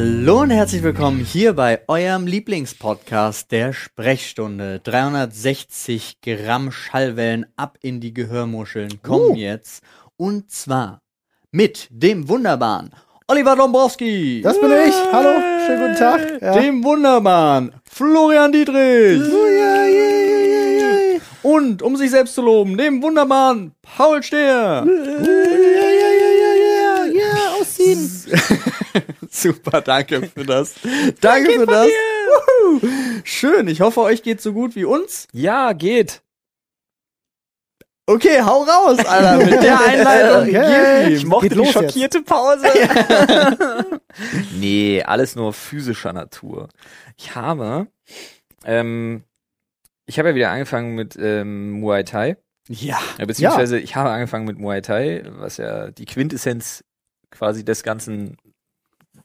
Hallo und herzlich willkommen hier bei eurem Lieblingspodcast der Sprechstunde. 360 Gramm Schallwellen ab in die Gehörmuscheln kommen Uh. jetzt. Und zwar mit dem wunderbaren Oliver Dombrowski. Das bin ich. Hallo, schönen guten Tag. Ja. Dem wunderbaren Florian Dietrich. Ja, ja, ja. Und um sich selbst zu loben, dem wunderbaren Paul Stehr. Ja, ausziehen. Super, danke für das. Danke für das. Schön, ich hoffe, euch geht so gut wie uns. Ja, geht. Okay, hau raus, Alter, mit der Einleitung. Gib Ich mochte Geht die schockierte Pause. nee, alles nur physischer Natur. Ich habe, ähm, ich habe ja wieder angefangen mit ähm, Muay Thai. Ja. Ja, beziehungsweise ich habe angefangen mit Muay Thai, was ja die Quintessenz quasi des ganzen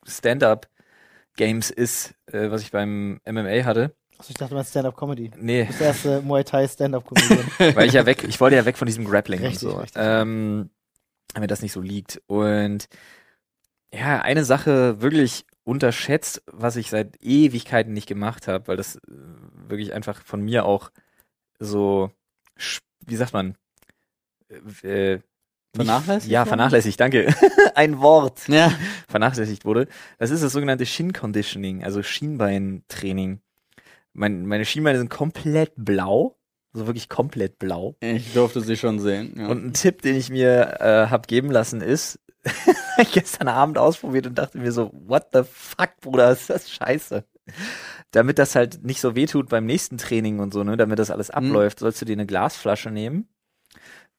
Stand-up-Games ist, äh, was ich beim MMA hatte. Achso, ich dachte, meinst Stand-Up-Comedy. Du Nee, der erste Muay Thai Stand-Up-Comedian. weil ich ja weg, ich wollte ja weg von diesem Grappling Richtig, und so. richtig. Ähm, mir das nicht so liegt. Und ja, eine Sache wirklich unterschätzt, was ich seit Ewigkeiten nicht gemacht habe, weil das äh, wirklich einfach von mir auch so, wie sagt man, äh, äh, Vernachlässigt Ja, vernachlässigt, danke. Ein Wort Ja. vernachlässigt wurde. Das ist das sogenannte Shin Conditioning, also Schienbeintraining. Mein, meine Schienbeine sind komplett blau, also wirklich komplett blau. Ich durfte sie schon sehen. Ja. Und ein Tipp, den ich mir äh, hab geben lassen, ist, gestern Abend ausprobiert und dachte mir so, what the fuck, Bruder, ist das scheiße. Damit das halt nicht so wehtut beim nächsten Training und so, ne, damit das alles abläuft, sollst du dir eine Glasflasche nehmen,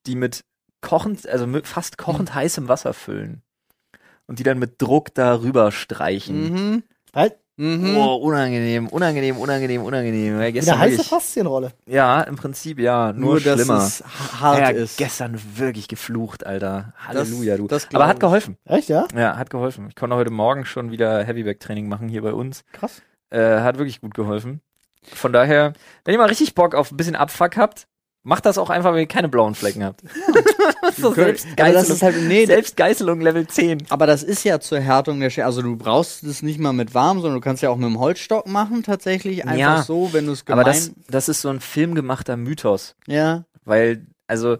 die mit kochend, also mit fast kochend heißem Wasser füllen. Und die dann mit Druck darüber streichen. mhm. halt, Mhm. Oh, unangenehm, unangenehm, unangenehm, unangenehm. Ja, gestern eine heiße wirklich, Faszienrolle. ja, im Prinzip ja, nur, Nur, dass schlimmer. es h- hart ja, ist. gestern wirklich geflucht, Alter. Halleluja, du. das Aber hat geholfen. Echt, ja? Ja, hat geholfen. Ich konnte heute Morgen schon wieder Heavyback-Training machen hier bei uns. Krass. Äh, hat wirklich gut geholfen. Von daher, wenn ihr mal richtig Bock auf ein bisschen Abfuck habt, macht das auch einfach, wenn ihr keine blauen Flecken habt. so Aber das Selbstgeißelung, ist halt, nee, Selbstgeißelung Level 10. aber das ist ja zur Härtung der Schädel. Also du brauchst es nicht mal mit warm, sondern du kannst ja auch mit dem Holzstock machen, tatsächlich. Einfach Ja, so, wenn du es gemein... Aber das, das ist so ein filmgemachter Mythos. ja. Weil, also,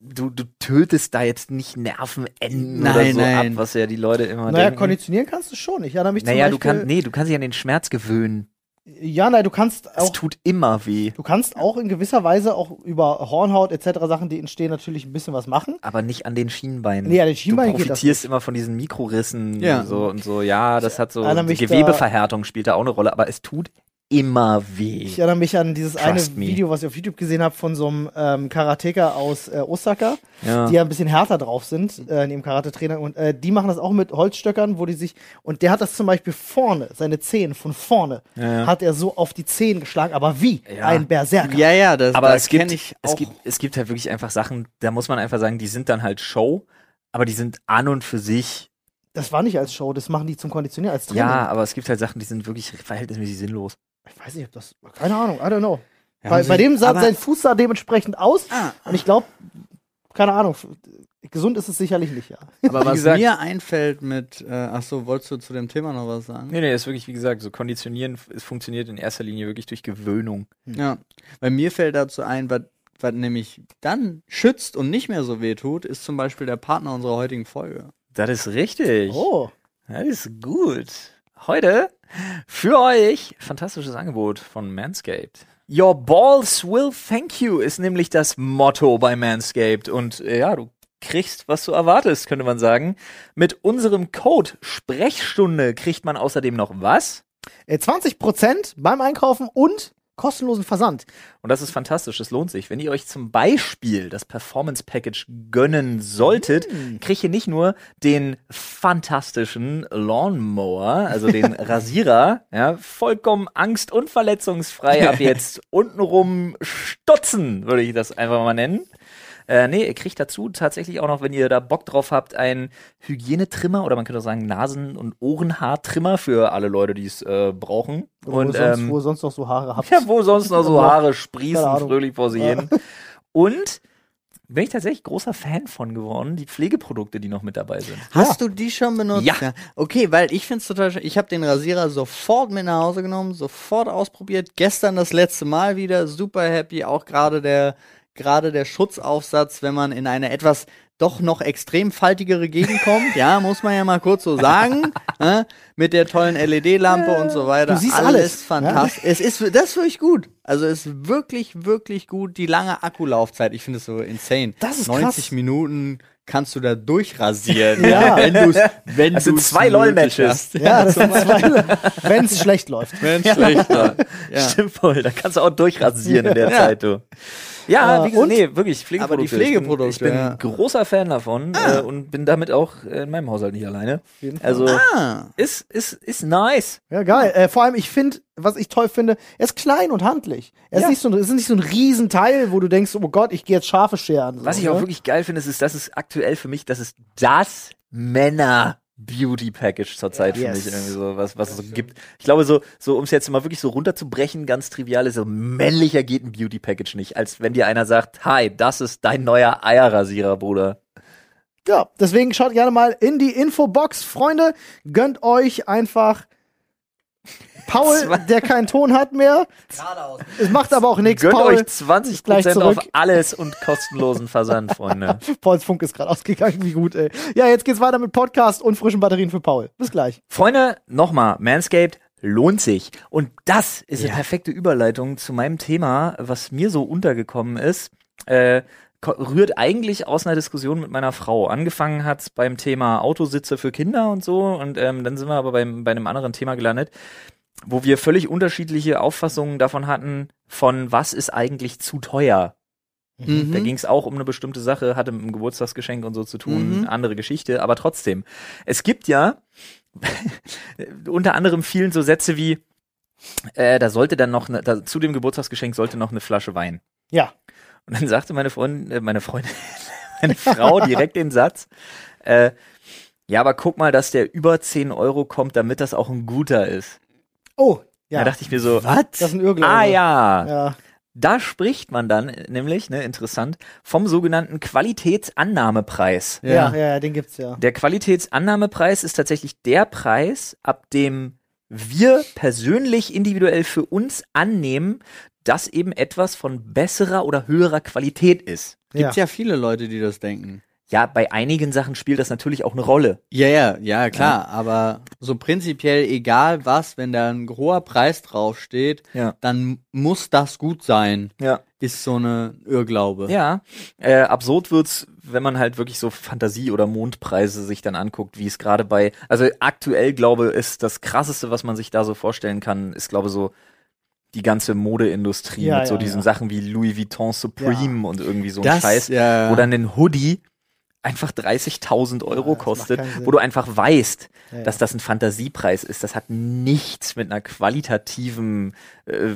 du, du tötest da jetzt nicht Nervenenden Nein, oder so nein. ab, was ja die Leute immer Naja, denken. konditionieren kannst du schon. Ich erinnere mich Naja, zum du kannst, nee, du kannst dich an den Schmerz gewöhnen. Ja, nein, du kannst Es auch, tut immer weh. du kannst auch in gewisser Weise auch über Hornhaut etc. Sachen, die entstehen, natürlich ein bisschen was machen. Aber nicht an den Schienbeinen. Nee, an den Schienbeinen du geht das profitierst immer von diesen Mikrorissen Ja. so und so. Ja, das hat so die mich da- Gewebeverhärtung spielt da auch eine Rolle, aber es tut immer weh. Ich erinnere mich an dieses eine Trust me. Video, was ich auf YouTube gesehen habe von so einem ähm, Karateka aus äh, Osaka, Ja. die ja ein bisschen härter drauf sind, äh, in dem Karate-Trainer. Und äh, die machen das auch mit Holzstöckern, wo die sich. Und der hat das zum Beispiel vorne, seine Zehen von vorne, Ja. hat er so auf die Zehen geschlagen, aber wie Ja. ein Berserker. Ja, ja, das aber da es gibt, ich es gibt, es gibt halt wirklich einfach Sachen, da muss man einfach sagen, die sind dann halt Show, aber die sind an und für sich, Das war nicht als Show, das machen die zum Konditionieren, als Training. ja, aber es gibt halt Sachen, die sind wirklich verhältnismäßig sinnlos. Ich weiß nicht, ob das. Keine Ahnung, I don't know. Ja, bei, bei dem sah sein Fuß sah dementsprechend aus. Ah, Und ich glaube, keine Ahnung, gesund ist es sicherlich nicht, ja. aber was gesagt- mir einfällt mit, äh, ach so, wolltest du zu dem Thema noch was sagen? Nee, nee, ist wirklich, wie gesagt, so konditionieren, es funktioniert in erster Linie wirklich durch Gewöhnung. Ja, weil mir fällt dazu ein, was, was nämlich dann schützt und nicht mehr so weh tut, ist zum Beispiel der Partner unserer heutigen Folge. Das ist richtig. Oh. Das ist gut. Heute für euch fantastisches Angebot von Manscaped. Your balls will thank you ist nämlich das Motto bei Manscaped und äh, ja, du kriegst, was du erwartest, könnte man sagen. Mit unserem Code Sprechstunde kriegt man außerdem noch was? Äh, 20% beim Einkaufen und kostenlosen Versand. Und das ist fantastisch, das lohnt sich. Wenn ihr euch zum Beispiel das Performance Package gönnen solltet, kriegt ihr nicht nur den fantastischen Lawnmower, also den Rasierer, ja, vollkommen angst- und verletzungsfrei ab jetzt untenrum stutzen, würde ich das einfach mal nennen. Äh, nee, ihr kriegt dazu tatsächlich auch noch, wenn ihr da Bock drauf habt, einen Hygienetrimmer oder man könnte auch sagen Nasen- und Ohrenhaartrimmer für alle Leute, die es äh, brauchen. Oder wo, und sonst, ähm, wo ihr sonst noch so Haare habt. ja, wo sonst noch so Aber- Haare sprießen, fröhlich vor sich Ja. hin. Und bin ich tatsächlich großer Fan von geworden, die Pflegeprodukte, die noch mit dabei sind. Hast du die schon benutzt? Ja. Okay, weil ich finde es total schön. Ich habe den Rasierer sofort mit nach Hause genommen, sofort ausprobiert. Gestern das letzte Mal wieder, super happy. Auch gerade der, gerade der Schutzaufsatz, wenn man in eine etwas doch noch extrem faltigere Gegend kommt, ja, muss man ja mal kurz so sagen, ne? mit der tollen LED-Lampe und so weiter. Du siehst alles, fantastisch. Es ist, das ist wirklich gut. Also es ist wirklich, wirklich gut. Die lange Akkulaufzeit, ich finde es so insane. Das ist 90 krass. Minuten kannst du da durchrasieren. Ja. Wenn du wenn Das sind du's zwei nötig LOL-Matches. hast. Ja, das sind zwei, wenn es schlecht läuft. Wenn schlecht war. Ja. Stimmt voll, da kannst du auch durchrasieren in der Ja. Zeit, du. Ja, wie gesagt, nee, wirklich, Pflegeprodukte. Aber die Pflegeprodukte, Ich bin, ich bin ja. großer Fan davon äh, und bin damit auch äh, in meinem Haushalt nicht alleine. Also, Ah. ist, ist, ist nice. Ja, geil. Äh, vor allem, ich finde, was ich toll finde, er ist klein und handlich. Er ist, Ja. nicht so, ein- es ist nicht so ein Riesenteil, wo du denkst, oh Gott, ich gehe jetzt Schafe scheren. Was so, ich auch ne? wirklich geil finde, ist, ist, das ist aktuell für mich, das ist das Männer Beauty Package zurzeit für Yes. mich irgendwie so, was, was es so gibt. Ich glaube, so, so, um es jetzt mal wirklich so runterzubrechen, ganz trivial ist, so männlicher geht ein Beauty Package nicht, als wenn dir einer sagt, hi, das ist dein neuer Eierrasierer, Bruder. Ja, deswegen schaut gerne mal in die Infobox. Freunde, gönnt euch einfach Paul, der keinen Ton hat mehr. Geradeaus. Es macht aber auch nichts. Gönnt Paul, euch 20% gleich auf zurück. alles und kostenlosen Versand, Freunde. Pauls Funk ist gerade ausgegangen. Wie gut, ey. Ja, jetzt geht's weiter mit Podcast und frischen Batterien für Paul. Bis gleich. Freunde, nochmal, Manscaped lohnt sich. Und das ist eine perfekte Überleitung zu meinem Thema, was mir so untergekommen ist. Äh, rührt eigentlich aus einer Diskussion mit meiner Frau. Angefangen hat's beim Thema Autositze für Kinder und so. Und ähm, dann sind wir aber beim, bei einem anderen Thema gelandet, wo wir völlig unterschiedliche Auffassungen davon hatten, von was ist eigentlich zu teuer. Mhm. Da ging es auch um eine bestimmte Sache, hatte mit dem Geburtstagsgeschenk und so zu tun, Mhm. andere Geschichte, aber trotzdem. Es gibt ja unter anderem vielen so Sätze wie, äh, da sollte dann noch, ne, da, zu dem Geburtstagsgeschenk sollte noch eine Flasche Wein. Ja. Und dann sagte meine Freundin, äh, meine Freundin, meine Frau direkt den Satz, äh, ja, aber guck mal, dass der über 10 Euro kommt, damit das auch ein guter ist. Oh, Da ja. dachte ich mir so, Was? das ist ein Irrglaube. ah ja, Ja. da spricht man dann äh, nämlich, ne, interessant, vom sogenannten Qualitätsannahmepreis. Ja. ja, ja, den gibt's ja. Der Qualitätsannahmepreis ist tatsächlich der Preis, ab dem wir persönlich individuell für uns annehmen, dass eben etwas von besserer oder höherer Qualität ist. Gibt's ja viele Leute, die das denken. Ja, bei einigen Sachen spielt das natürlich auch eine Rolle. Ja, ja, ja, klar, aber so prinzipiell egal was, wenn da ein hoher Preis draufsteht, Ja. dann muss das gut sein, Ja. ist so eine Irrglaube. Ja, äh, absurd wird's, wenn man halt wirklich so Fantasie- oder Mondpreise sich dann anguckt, wie es gerade bei, also aktuell glaube ist das krasseste, was man sich da so vorstellen kann, ist glaube so die ganze Modeindustrie Ja, mit so ja, diesen. Sachen wie Louis Vuitton Supreme und irgendwie so ein Scheiß, ja. wo dann ein Hoodie einfach 30.000 Euro macht kostet, wo du einfach weißt, Ja, ja. dass das ein Fantasiepreis ist. Das hat nichts mit einer qualitativen äh,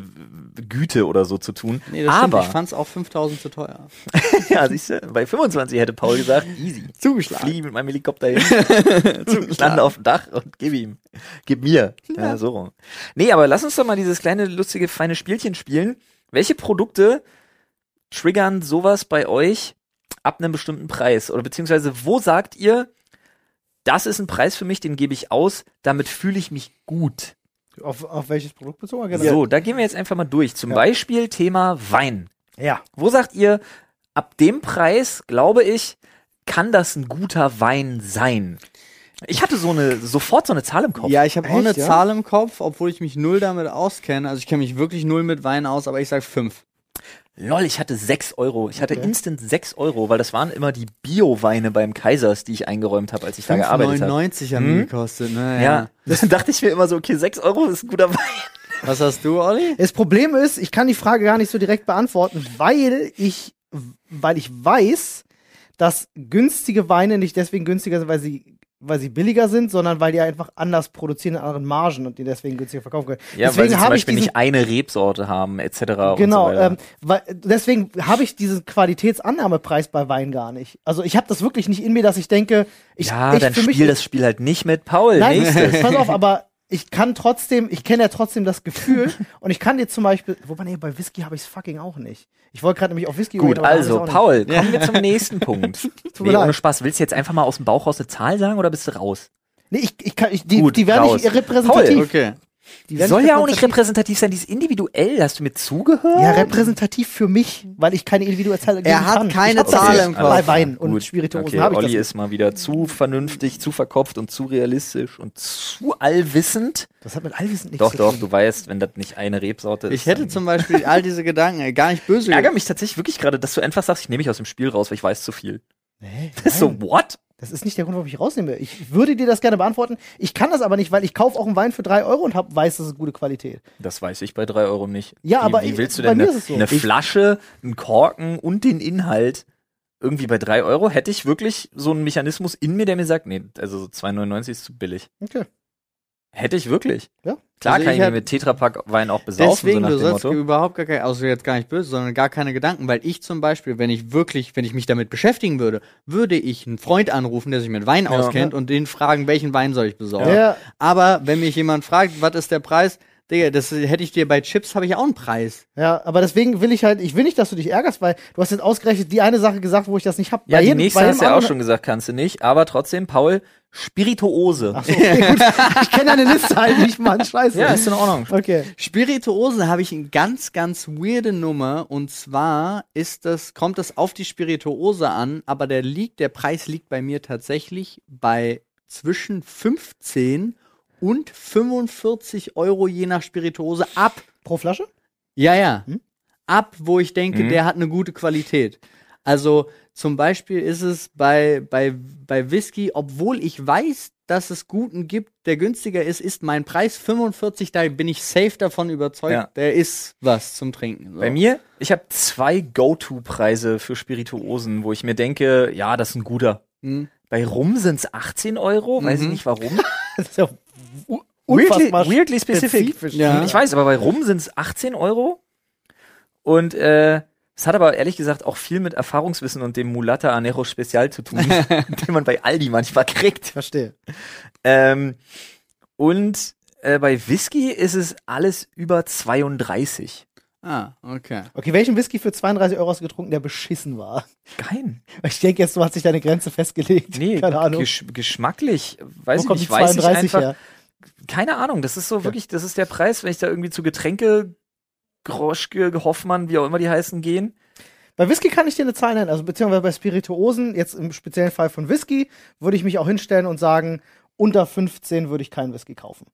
Güte oder so zu tun. nee, das stimmt, Aber ich fand's auch 5000 zu teuer. ja, siehst du, bei 25 hätte Paul gesagt, easy. Zugeschlagen. Fliege mit meinem Helikopter hin, lande auf dem Dach und gib ihm. Gib mir. Ja. so rum. Nee, aber lass uns doch mal dieses kleine, lustige, feine Spielchen spielen. Welche Produkte triggern sowas bei euch ab einem bestimmten Preis? Oder beziehungsweise, wo sagt ihr, das ist ein Preis für mich, den gebe ich aus, damit fühle ich mich gut. Auf, auf welches Produkt bezogen? Genau. So, da gehen wir jetzt einfach mal durch. Zum Ja. Beispiel Thema Wein. Ja. Wo sagt ihr, ab dem Preis, glaube ich, kann das ein guter Wein sein? Ich hatte so eine, sofort so eine Zahl im Kopf. Ja, ich habe auch eine ja? Zahl im Kopf, obwohl ich mich null damit auskenne. Also ich kenne mich wirklich null mit Wein aus, aber ich sag fünf. Lol, ich hatte 6 Euro. Ich hatte Okay. instant 6 Euro, weil das waren immer die Bio-Weine beim Kaisers, die ich eingeräumt habe, als ich da gearbeitet habe. 5,99 haben die Hm? gekostet, ne? Ja, dann dachte ich mir immer so, okay, 6 Euro ist ein guter Wein. Was hast du, Olli? Das Problem ist, ich kann die Frage gar nicht so direkt beantworten, weil ich, weil ich weiß, dass günstige Weine nicht deswegen günstiger sind, weil sie, weil sie billiger sind, sondern weil die einfach anders produzieren in anderen Margen und die deswegen günstiger verkaufen können. Ja, deswegen weil sie zum Beispiel diesen, nicht eine Rebsorte haben, etc. so Genau, weiter. ähm, weil, deswegen habe ich diesen Qualitätsannahmepreis bei Wein gar nicht. Also ich habe das wirklich nicht in mir, dass ich denke, ich, ja, ich dann für mich spiel das Spiel halt nicht mit Paul. Nein, Nächstes. pass auf, aber ich kann trotzdem, ich kenne ja trotzdem das Gefühl und ich kann dir zum Beispiel, wobei nee, bei Whisky habe ich es fucking auch nicht. Ich wollte gerade nämlich auf Whisky Gut, reden, also. Paul, kommen wir zum nächsten Punkt. Tut Nee, ohne. Spaß. Willst du jetzt einfach mal aus dem Bauch raus eine Zahl sagen oder bist du raus? Nee, ich, ich kann, ich, die, Gut, die werden raus. nicht repräsentativ. Okay. Die Soll ja auch nicht repräsentativ. sein, die ist individuell. Hast du mir zugehört? Ja, repräsentativ für mich, weil ich keine individuelle Zahl geben Er hat kann. keine Zahl im. Kopf. Bei Wein und Gut. Spirituosen okay, habe ich Olli das ist mal wieder zu vernünftig, zu verkopft und zu realistisch und zu allwissend. Das hat mit Allwissen nichts Doch, zu doch, tun. du weißt, wenn das nicht eine Rebsorte ist. Ich hätte zum Beispiel all diese Gedanken äh, gar nicht böse. Ich ärgere mich tatsächlich wirklich gerade, dass du einfach sagst, ich nehme mich aus dem Spiel raus, weil ich weiß zu viel. Ist so, what? Das ist nicht der Grund, warum ich rausnehme. Ich würde dir das gerne beantworten. Ich kann das aber nicht, weil ich kaufe auch einen Wein für drei Euro und hab, weiß, das ist gute Qualität. Das weiß ich bei drei Euro nicht. Ja, wie, aber wie ich- willst du denn eine, so. eine Flasche, einen Korken und den Inhalt irgendwie bei drei Euro? Hätte ich wirklich so einen Mechanismus in mir, der mir sagt, nee, also so 2,99 ist zu billig. Okay. Hätte ich wirklich. Ja. Klar Also kann ich ich mir mit Tetrapack Wein auch besaufen, Deswegen, so nach du dem sollst Motto. überhaupt gar keine, also jetzt gar nicht böse, sondern gar keine Gedanken, weil ich zum Beispiel, wenn ich wirklich, wenn ich mich damit beschäftigen würde, würde ich einen Freund anrufen, der sich mit Wein Ja. auskennt und den fragen, welchen Wein soll ich besorgen. Ja. Aber wenn mich jemand fragt, was ist der Preis, Digga, das hätte ich dir bei Chips, habe ich auch einen Preis. Ja, aber deswegen will ich halt, ich will nicht, dass du dich ärgerst, weil du hast jetzt ausgerechnet die eine Sache gesagt, wo ich das nicht hab. Ja, Bei die jedem- nächste bei hast du ja auch schon gesagt, kannst du nicht. Aber trotzdem, Paul, Spirituose. Ach so, okay, gut. Ich kenne deine Liste halt nicht, Mann. Scheiße. Ja, ist in Ordnung. Okay. Spirituosen habe ich eine ganz, ganz weirde Nummer und zwar ist das, kommt es auf die Spirituose an, aber der liegt, der Preis liegt bei mir tatsächlich bei zwischen 15 und 45 Euro je nach Spirituose ab. Pro Flasche? Ja, ja. Hm? Ab, wo ich denke, Mhm. der hat eine gute Qualität. Also zum Beispiel ist es bei, bei, bei Whisky, obwohl ich weiß, dass es guten gibt, der günstiger ist, ist mein Preis 45, da bin ich safe davon überzeugt, Ja. der ist was zum Trinken. So. Bei mir, ich habe zwei Go-To-Preise für Spirituosen, wo ich mir denke, ja, das ist ein guter. Hm? Bei Rum sind es 18 Euro, weiß ich Mhm. nicht warum. Das ist ja u- weirdly, unfassbar weirdly specific. spezifisch. Ja. Ich weiß, aber bei Rum sind es 18 Euro. Und äh, es hat aber ehrlich gesagt auch viel mit Erfahrungswissen und dem Mulata Anejo Spezial zu tun, den man bei Aldi manchmal kriegt. Verstehe. Ähm, und äh, bei Whisky ist es alles über 32. Ah, okay. Okay, welchen Whisky für 32 Euro hast du getrunken, der beschissen war? Kein. Ich denke jetzt, du hast dich deine Grenze festgelegt. Nee, Keine Ahnung. gesch geschmacklich, weiß Wo ich kommt nicht, die weiß ich 32 einfach. her? Keine Ahnung, das ist so wirklich, das ist der Preis, wenn ich da irgendwie zu Getränke, Groschke, Hoffmann, wie auch immer die heißen, gehen. Bei Whisky kann ich dir eine Zahl nennen, also beziehungsweise bei Spirituosen, jetzt im speziellen Fall von Whisky, würde ich mich auch hinstellen und sagen, unter 15 würde ich keinen Whisky kaufen.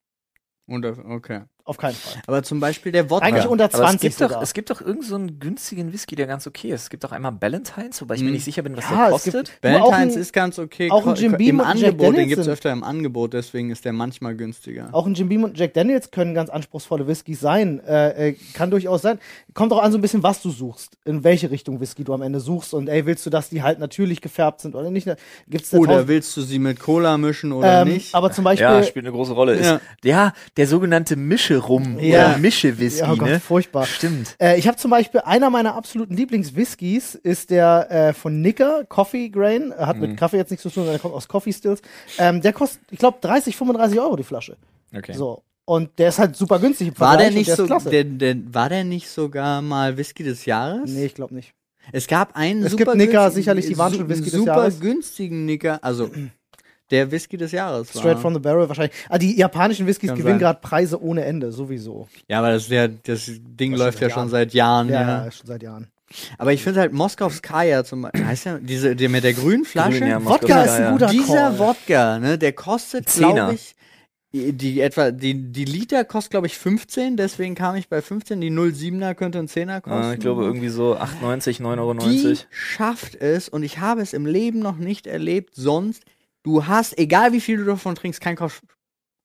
Und, okay. Auf keinen Fall. Aber zum Beispiel der Wodka. Eigentlich unter Aber es 20 gibt, doch, sogar. es gibt doch irgend so einen günstigen Whisky, der ganz okay ist. Es gibt doch einmal Ballantines, wobei ich mir Hm. nicht sicher bin, was Ja, der kostet. Ein- ist ganz okay. auch ein Jim Beam Im und ein Jack Angebot, den Daniels gibt es öfter im Angebot, deswegen ist der manchmal günstiger. Auch ein Jim Beam und Jack Daniels können ganz anspruchsvolle Whiskys sein. Äh, äh, kann durchaus sein. Kommt auch an so ein bisschen, was du suchst. In welche Richtung Whisky du am Ende suchst. Und ey, willst du, dass die halt natürlich gefärbt sind oder nicht? Gibt's Oder tausend- willst du sie mit Cola mischen oder ähm, nicht? Aber zum Beispiel. Ja, spielt eine große Rolle. Ist, Ja. ja. der sogenannte Mische-Rum Ja. oder Mische-Whisky, ja, oh Gott, ne? furchtbar. Stimmt. Äh, ich habe zum Beispiel einer meiner absoluten Lieblings-Whiskys ist der äh, von Nicker, Coffee Grain. Er hat Mhm. mit Kaffee jetzt nichts zu tun, sondern der kommt aus Coffee Stills. Ähm, der kostet, ich glaube, 30, 35 Euro die Flasche. Okay. So. Und der ist halt super günstig im war der nicht der so, der, der, war der nicht sogar mal Whisky des Jahres? nee, ich glaube nicht. Es gab einen Es super gibt Nicker, sicherlich, die waren schon Whisky des super Jahres. günstigen Nicker, also der Whisky des Jahres war. Straight from the Barrel wahrscheinlich. Ah, die japanischen Whiskys Kann gewinnen gerade Preise ohne Ende, sowieso. ja, aber das, der, das Ding Das läuft ja seit schon Jahren. seit Jahren. Ja, Ja, schon seit Jahren. Aber ich finde halt Moskowskaja zum Beispiel, heißt der, diese, der mit der grünen Flasche? Grün, ja, Wodka ist ein ja. guter Dieser Call. Wodka, ne, der kostet, glaube ich, die, die etwa, die, die Liter kostet, glaube ich, 15, deswegen kam ich bei 15. Die 07er könnte ein 10er kosten. Äh, ich glaube irgendwie so 8,90, 9,90 Euro. Die schafft es, und ich habe es im Leben noch nicht erlebt, sonst, du hast, egal wie viel du davon trinkst, kein Kopf,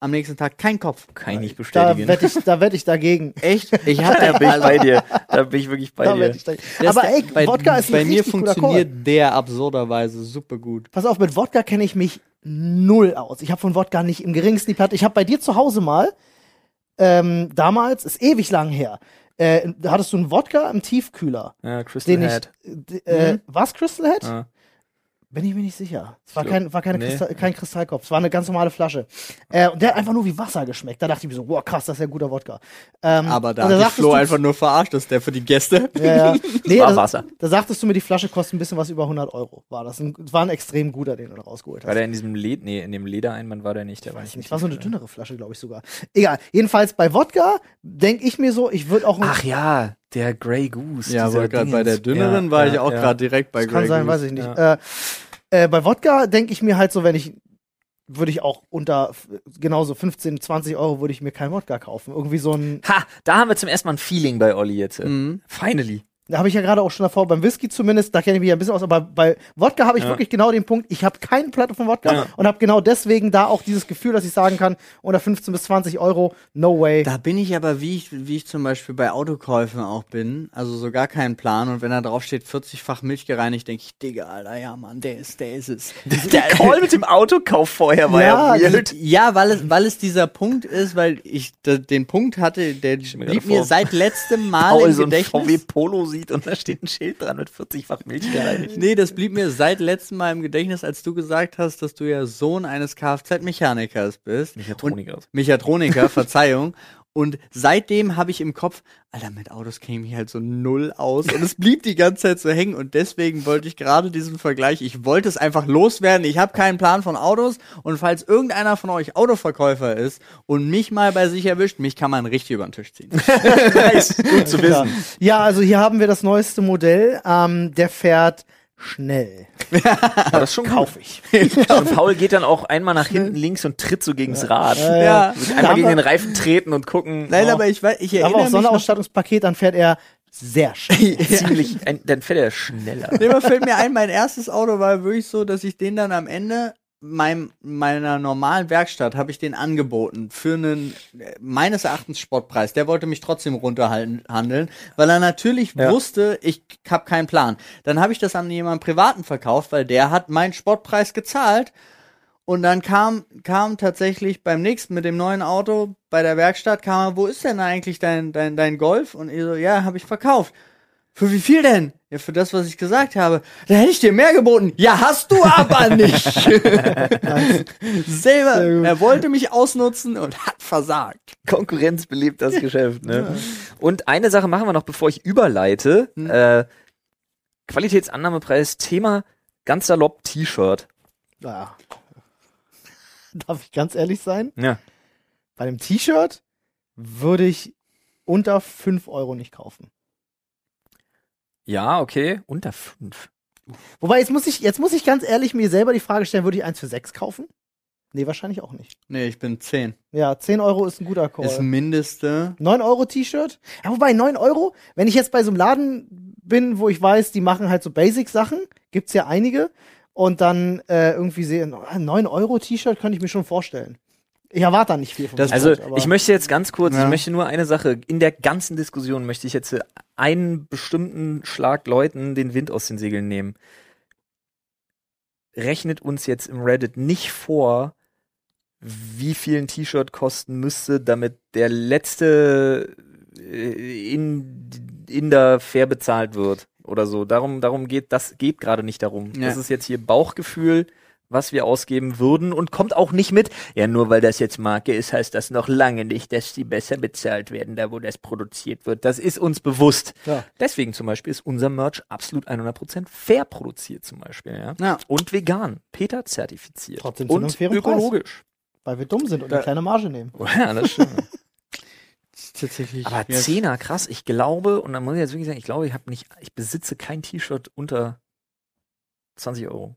am nächsten Tag kein Kopf. Kann ich nicht Da bestätigen. wette ich, da wette ich dagegen. Echt? Ich da hatte, bin ich also, bei dir. Da bin ich wirklich bei Da dir. ich das- Aber ey, bei, Wodka ist ein bei mir funktioniert der absurderweise super gut. Pass auf, mit Wodka kenne ich mich null aus. Ich habe von Wodka nicht im geringsten die Platte. Ich habe bei dir zu Hause mal, ähm, damals, ist ewig lang her, äh, da hattest du einen Wodka im Tiefkühler. Ja, Crystal Den ich, Head. d- äh, Mhm. was, Crystal Head? Ja. Bin ich mir nicht sicher. Es war So. kein, war keine Nee. Kristall, kein Kristallkopf. Es war eine ganz normale Flasche. Äh, und der hat einfach nur wie Wasser geschmeckt. Da dachte ich mir so, wow, krass, das ist ja guter Wodka. Ähm, Aber da hat Flo einfach nur verarscht, dass der für die Gäste. Ja, ja. Nee, War da, Wasser. da sagtest du mir, die Flasche kostet ein bisschen was über 100 Euro. War das? Ein, war ein extrem guter, den du da rausgeholt hast. War der in diesem Led, nee, in dem Ledereinband war der nicht, der war nicht. War so eine dünnere Flasche, glaube ich sogar. Egal. Jedenfalls bei Wodka denke ich mir so, ich würde auch. Ach ja, der Grey Goose. Ja, aber gerade bei der dünneren Ja, war ja, ich auch ja. gerade direkt bei das kann Grey sein, Goose. weiß ich nicht. Äh, äh, bei Wodka denke ich mir halt so, wenn ich würde ich auch unter genauso 15, 20 Euro würde ich mir kein Wodka kaufen. Irgendwie so ein, Ha, da haben wir zum ersten Mal ein Feeling bei Olli jetzt. Mhm. Finally. Da habe ich ja gerade auch schon davor beim Whisky zumindest, da kenne ich mich ja ein bisschen aus, aber bei Wodka habe ich Ja. wirklich genau den Punkt, ich habe keine Platte von Wodka Ja. und habe genau deswegen da auch dieses Gefühl, dass ich sagen kann, unter 15 bis 20 Euro, no way. Da bin ich aber, wie ich, wie ich zum Beispiel bei Autokäufen auch bin, also so gar keinen Plan. Und wenn da drauf steht 40-fach Milch gereinigt, denke ich, Digga, Alter, ja Mann, der ist, der ist es. Der Call mit dem Autokauf vorher war ja, Ja, weird. Ja, weil es, weil es dieser Punkt ist, weil ich d- den Punkt hatte, der blieb mir seit letztem Mal Paul im so ein Gedächtnis. VW Polo sieht und da steht ein Schild dran mit 40-fach Milch gereinigt. Nee, das blieb mir seit letztem Mal im Gedächtnis, als du gesagt hast, dass du ja Sohn eines Kfz-Mechanikers bist. Mechatronikers. Mechatroniker, Verzeihung. Und seitdem habe ich im Kopf, Alter, mit Autos käme ich halt so null aus. Und es blieb die ganze Zeit so hängen. Und deswegen wollte ich gerade diesen Vergleich, ich wollte es einfach loswerden. Ich habe keinen Plan von Autos. Und falls irgendeiner von euch Autoverkäufer ist und mich mal bei sich erwischt, mich kann man richtig über den Tisch ziehen. nice, gut zu Ja. wissen. ja, also hier haben wir das neueste Modell, ähm, der fährt schnell. Aber das ist schon Kauf ich. Und Paul geht dann auch einmal nach hinten links und tritt so gegens Rad. Ja. Einmal gegen den Reifen treten und gucken. Nein, oh, aber ich weiß, ich Aber erinnere auch mich noch, Sonderausstattungspaket, dann fährt er sehr schnell. ziemlich, ein, dann fährt er schneller. Nee, aber fällt mir ein, mein erstes Auto war wirklich so, dass ich den dann am Ende meinem, meiner normalen Werkstatt habe ich den angeboten für einen äh, meines Erachtens Spottpreis. Der wollte mich trotzdem runterhandeln, weil er natürlich Ja. wusste, ich habe keinen Plan. Dann habe ich das an jemanden privaten verkauft, weil der hat meinen Spottpreis gezahlt. Und dann kam, kam tatsächlich beim nächsten mit dem neuen Auto bei der Werkstatt, kam er, wo ist denn eigentlich dein, dein, dein Golf? Und ich so, ja, habe ich verkauft. Für wie viel denn? Ja, für das, was ich gesagt habe. Da hätte ich dir mehr geboten. Ja, hast du aber nicht. Selber. Sehr gut. Er wollte mich ausnutzen und hat versagt. Konkurrenz belebt das Geschäft. Ne? Und eine Sache machen wir noch, bevor ich überleite. Hm. Äh, Qualitätsannahmepreis, Thema ganz salopp T-Shirt. Ja. Darf ich ganz ehrlich sein? Ja. Bei dem T-Shirt würde ich unter 5 Euro nicht kaufen. Ja, okay. Unter fünf. Wobei, jetzt muss ich, jetzt muss ich ganz ehrlich mir selber die Frage stellen, würde ich eins für 6 kaufen? Nee, wahrscheinlich auch nicht. Nee, ich bin 10. Ja, 10 Euro ist ein guter Call. Das Mindeste. 9 Euro T-Shirt? Ja, wobei 9 Euro, wenn ich jetzt bei so einem Laden bin, wo ich weiß, die machen halt so Basic-Sachen, gibt's ja einige, und dann äh, irgendwie sehen, ah, 9 Euro T-Shirt könnte ich mir schon vorstellen. Ich erwarte da nicht viel von Das- Also T-Shirt, aber- ich möchte jetzt ganz kurz, Ja. ich möchte nur eine Sache, in der ganzen Diskussion möchte ich jetzt einen bestimmten Schlag Leuten den Wind aus den Segeln nehmen. Rechnet uns jetzt im Reddit nicht vor, wie viel ein T-Shirt kosten müsste, damit der letzte äh, in, in der fair bezahlt wird oder so. Darum, darum geht, das geht gerade nicht darum. Ja. Das ist jetzt hier Bauchgefühl, was wir ausgeben würden und kommt auch nicht mit. Ja, nur weil das jetzt Marke ist, heißt das noch lange nicht, dass die besser bezahlt werden, da wo das produziert wird. Das ist uns bewusst. Ja. Deswegen zum Beispiel ist unser Merch absolut 100% fair produziert zum Beispiel, ja. Ja. Und vegan, Peter zertifiziert. Trotzdem zu einem und fairen Preis. ökologisch. weil wir dumm sind und Da- eine kleine Marge nehmen. Ja, das stimmt. Tatsächlich. Aber Zehner, krass. Ich glaube, und dann muss ich jetzt wirklich sagen, ich glaube, ich habe nicht, ich besitze kein T-Shirt unter 20 Euro.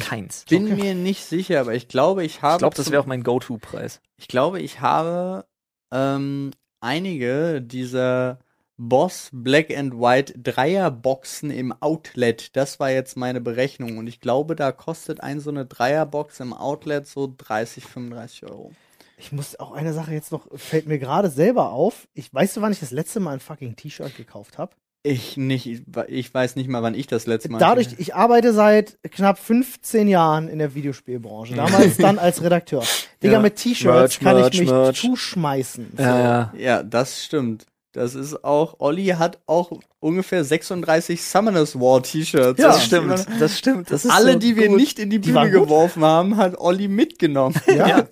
Keins. Ich bin mir nicht sicher, aber ich glaube, ich habe. glaube, das wäre auch mein Go-To-Preis. Ich glaube, ich habe ähm, einige dieser Boss Black and White Dreierboxen im Outlet. Das war jetzt meine Berechnung. Und ich glaube, da kostet ein so eine Dreierbox im Outlet so 30, 35 Euro. Ich muss auch eine Sache jetzt noch, fällt mir gerade selber auf. Ich weißt du, wann ich das letzte Mal ein fucking T-Shirt gekauft habe? Ich nicht, ich weiß nicht mal, wann ich das letzte Mal. Dadurch, ich arbeite seit knapp 15 Jahren in der Videospielbranche. Damals dann als Redakteur. Digga, Ja. mit T-Shirts kann Merch, ich mich Merch. zuschmeißen. So. Ja, ja. Ja, das stimmt. Das ist auch, Olli hat auch ungefähr 36 Summoners War T-Shirts. Ja, Das stimmt, das stimmt. Das ist Alle, so die wir gut. nicht in die Die Bühne gut. geworfen haben, hat Olli mitgenommen. Ja.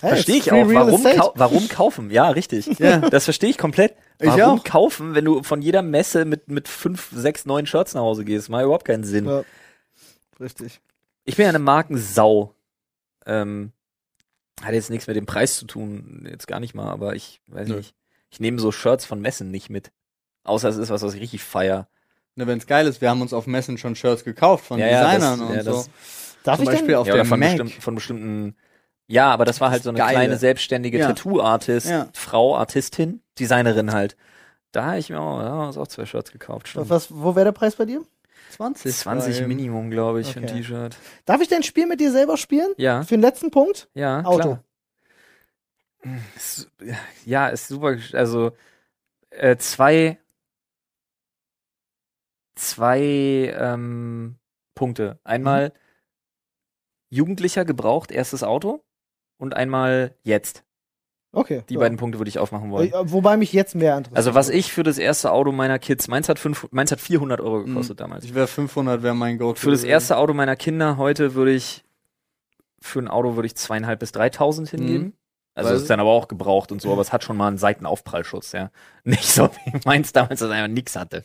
Hey, Verstehe ich auch. Warum, kau warum kaufen? Ja, richtig. Ja. Das verstehe ich komplett. Ich Warum auch. kaufen, wenn du von jeder Messe mit, mit fünf, sechs, neun Shirts nach Hause gehst? Macht überhaupt keinen Sinn. Ja. Richtig. Ich bin ja eine Markensau. Ähm, hat jetzt nichts mit dem Preis zu tun, jetzt gar nicht mal, aber ich weiß Nö. nicht. Ich nehme so Shirts von Messen nicht mit. Außer es ist was, was ich richtig feier. Ne, wenn's geil ist, wir haben uns auf Messen schon Shirts gekauft von Ja, ja, Designern das- und ja, das- so. Darf Zum ich Beispiel denn? auf ja, der von, Mac. bestimmten, von bestimmten. Ja, aber das war halt so eine Geile. kleine selbstständige Ja. Tattoo-Artist, Ja. Frau, Artistin, Designerin halt. Da habe ich mir auch, ja, auch zwei Shirts gekauft. Schon. Was, wo wäre der Preis bei dir? 20. 20 war eben. Minimum, glaube ich, für ein Okay. T-Shirt. Darf ich dein Spiel mit dir selber spielen? Ja, Für den letzten Punkt? ja, Auto. klar. Ja, ist super. Also äh, zwei, zwei ähm, Punkte. Einmal Jugendlicher gebraucht erstes Auto und einmal jetzt. Okay. Die ja. beiden Punkte würde ich aufmachen wollen. Äh, Wobei mich jetzt mehr interessiert. Also was ich für das erste Auto meiner Kids, meins hat, fünf, meins hat 400 Euro gekostet damals. Ich wäre 500, wäre mein Go. Für das erste Auto meiner Kinder heute würde ich, für ein Auto würde ich zweieinhalb bis 3.000 hingeben. Mhm. Also ist dann aber auch gebraucht und so, aber es hat schon mal einen Seitenaufprallschutz, ja. Nicht so wie meins damals, das einfach nix hatte.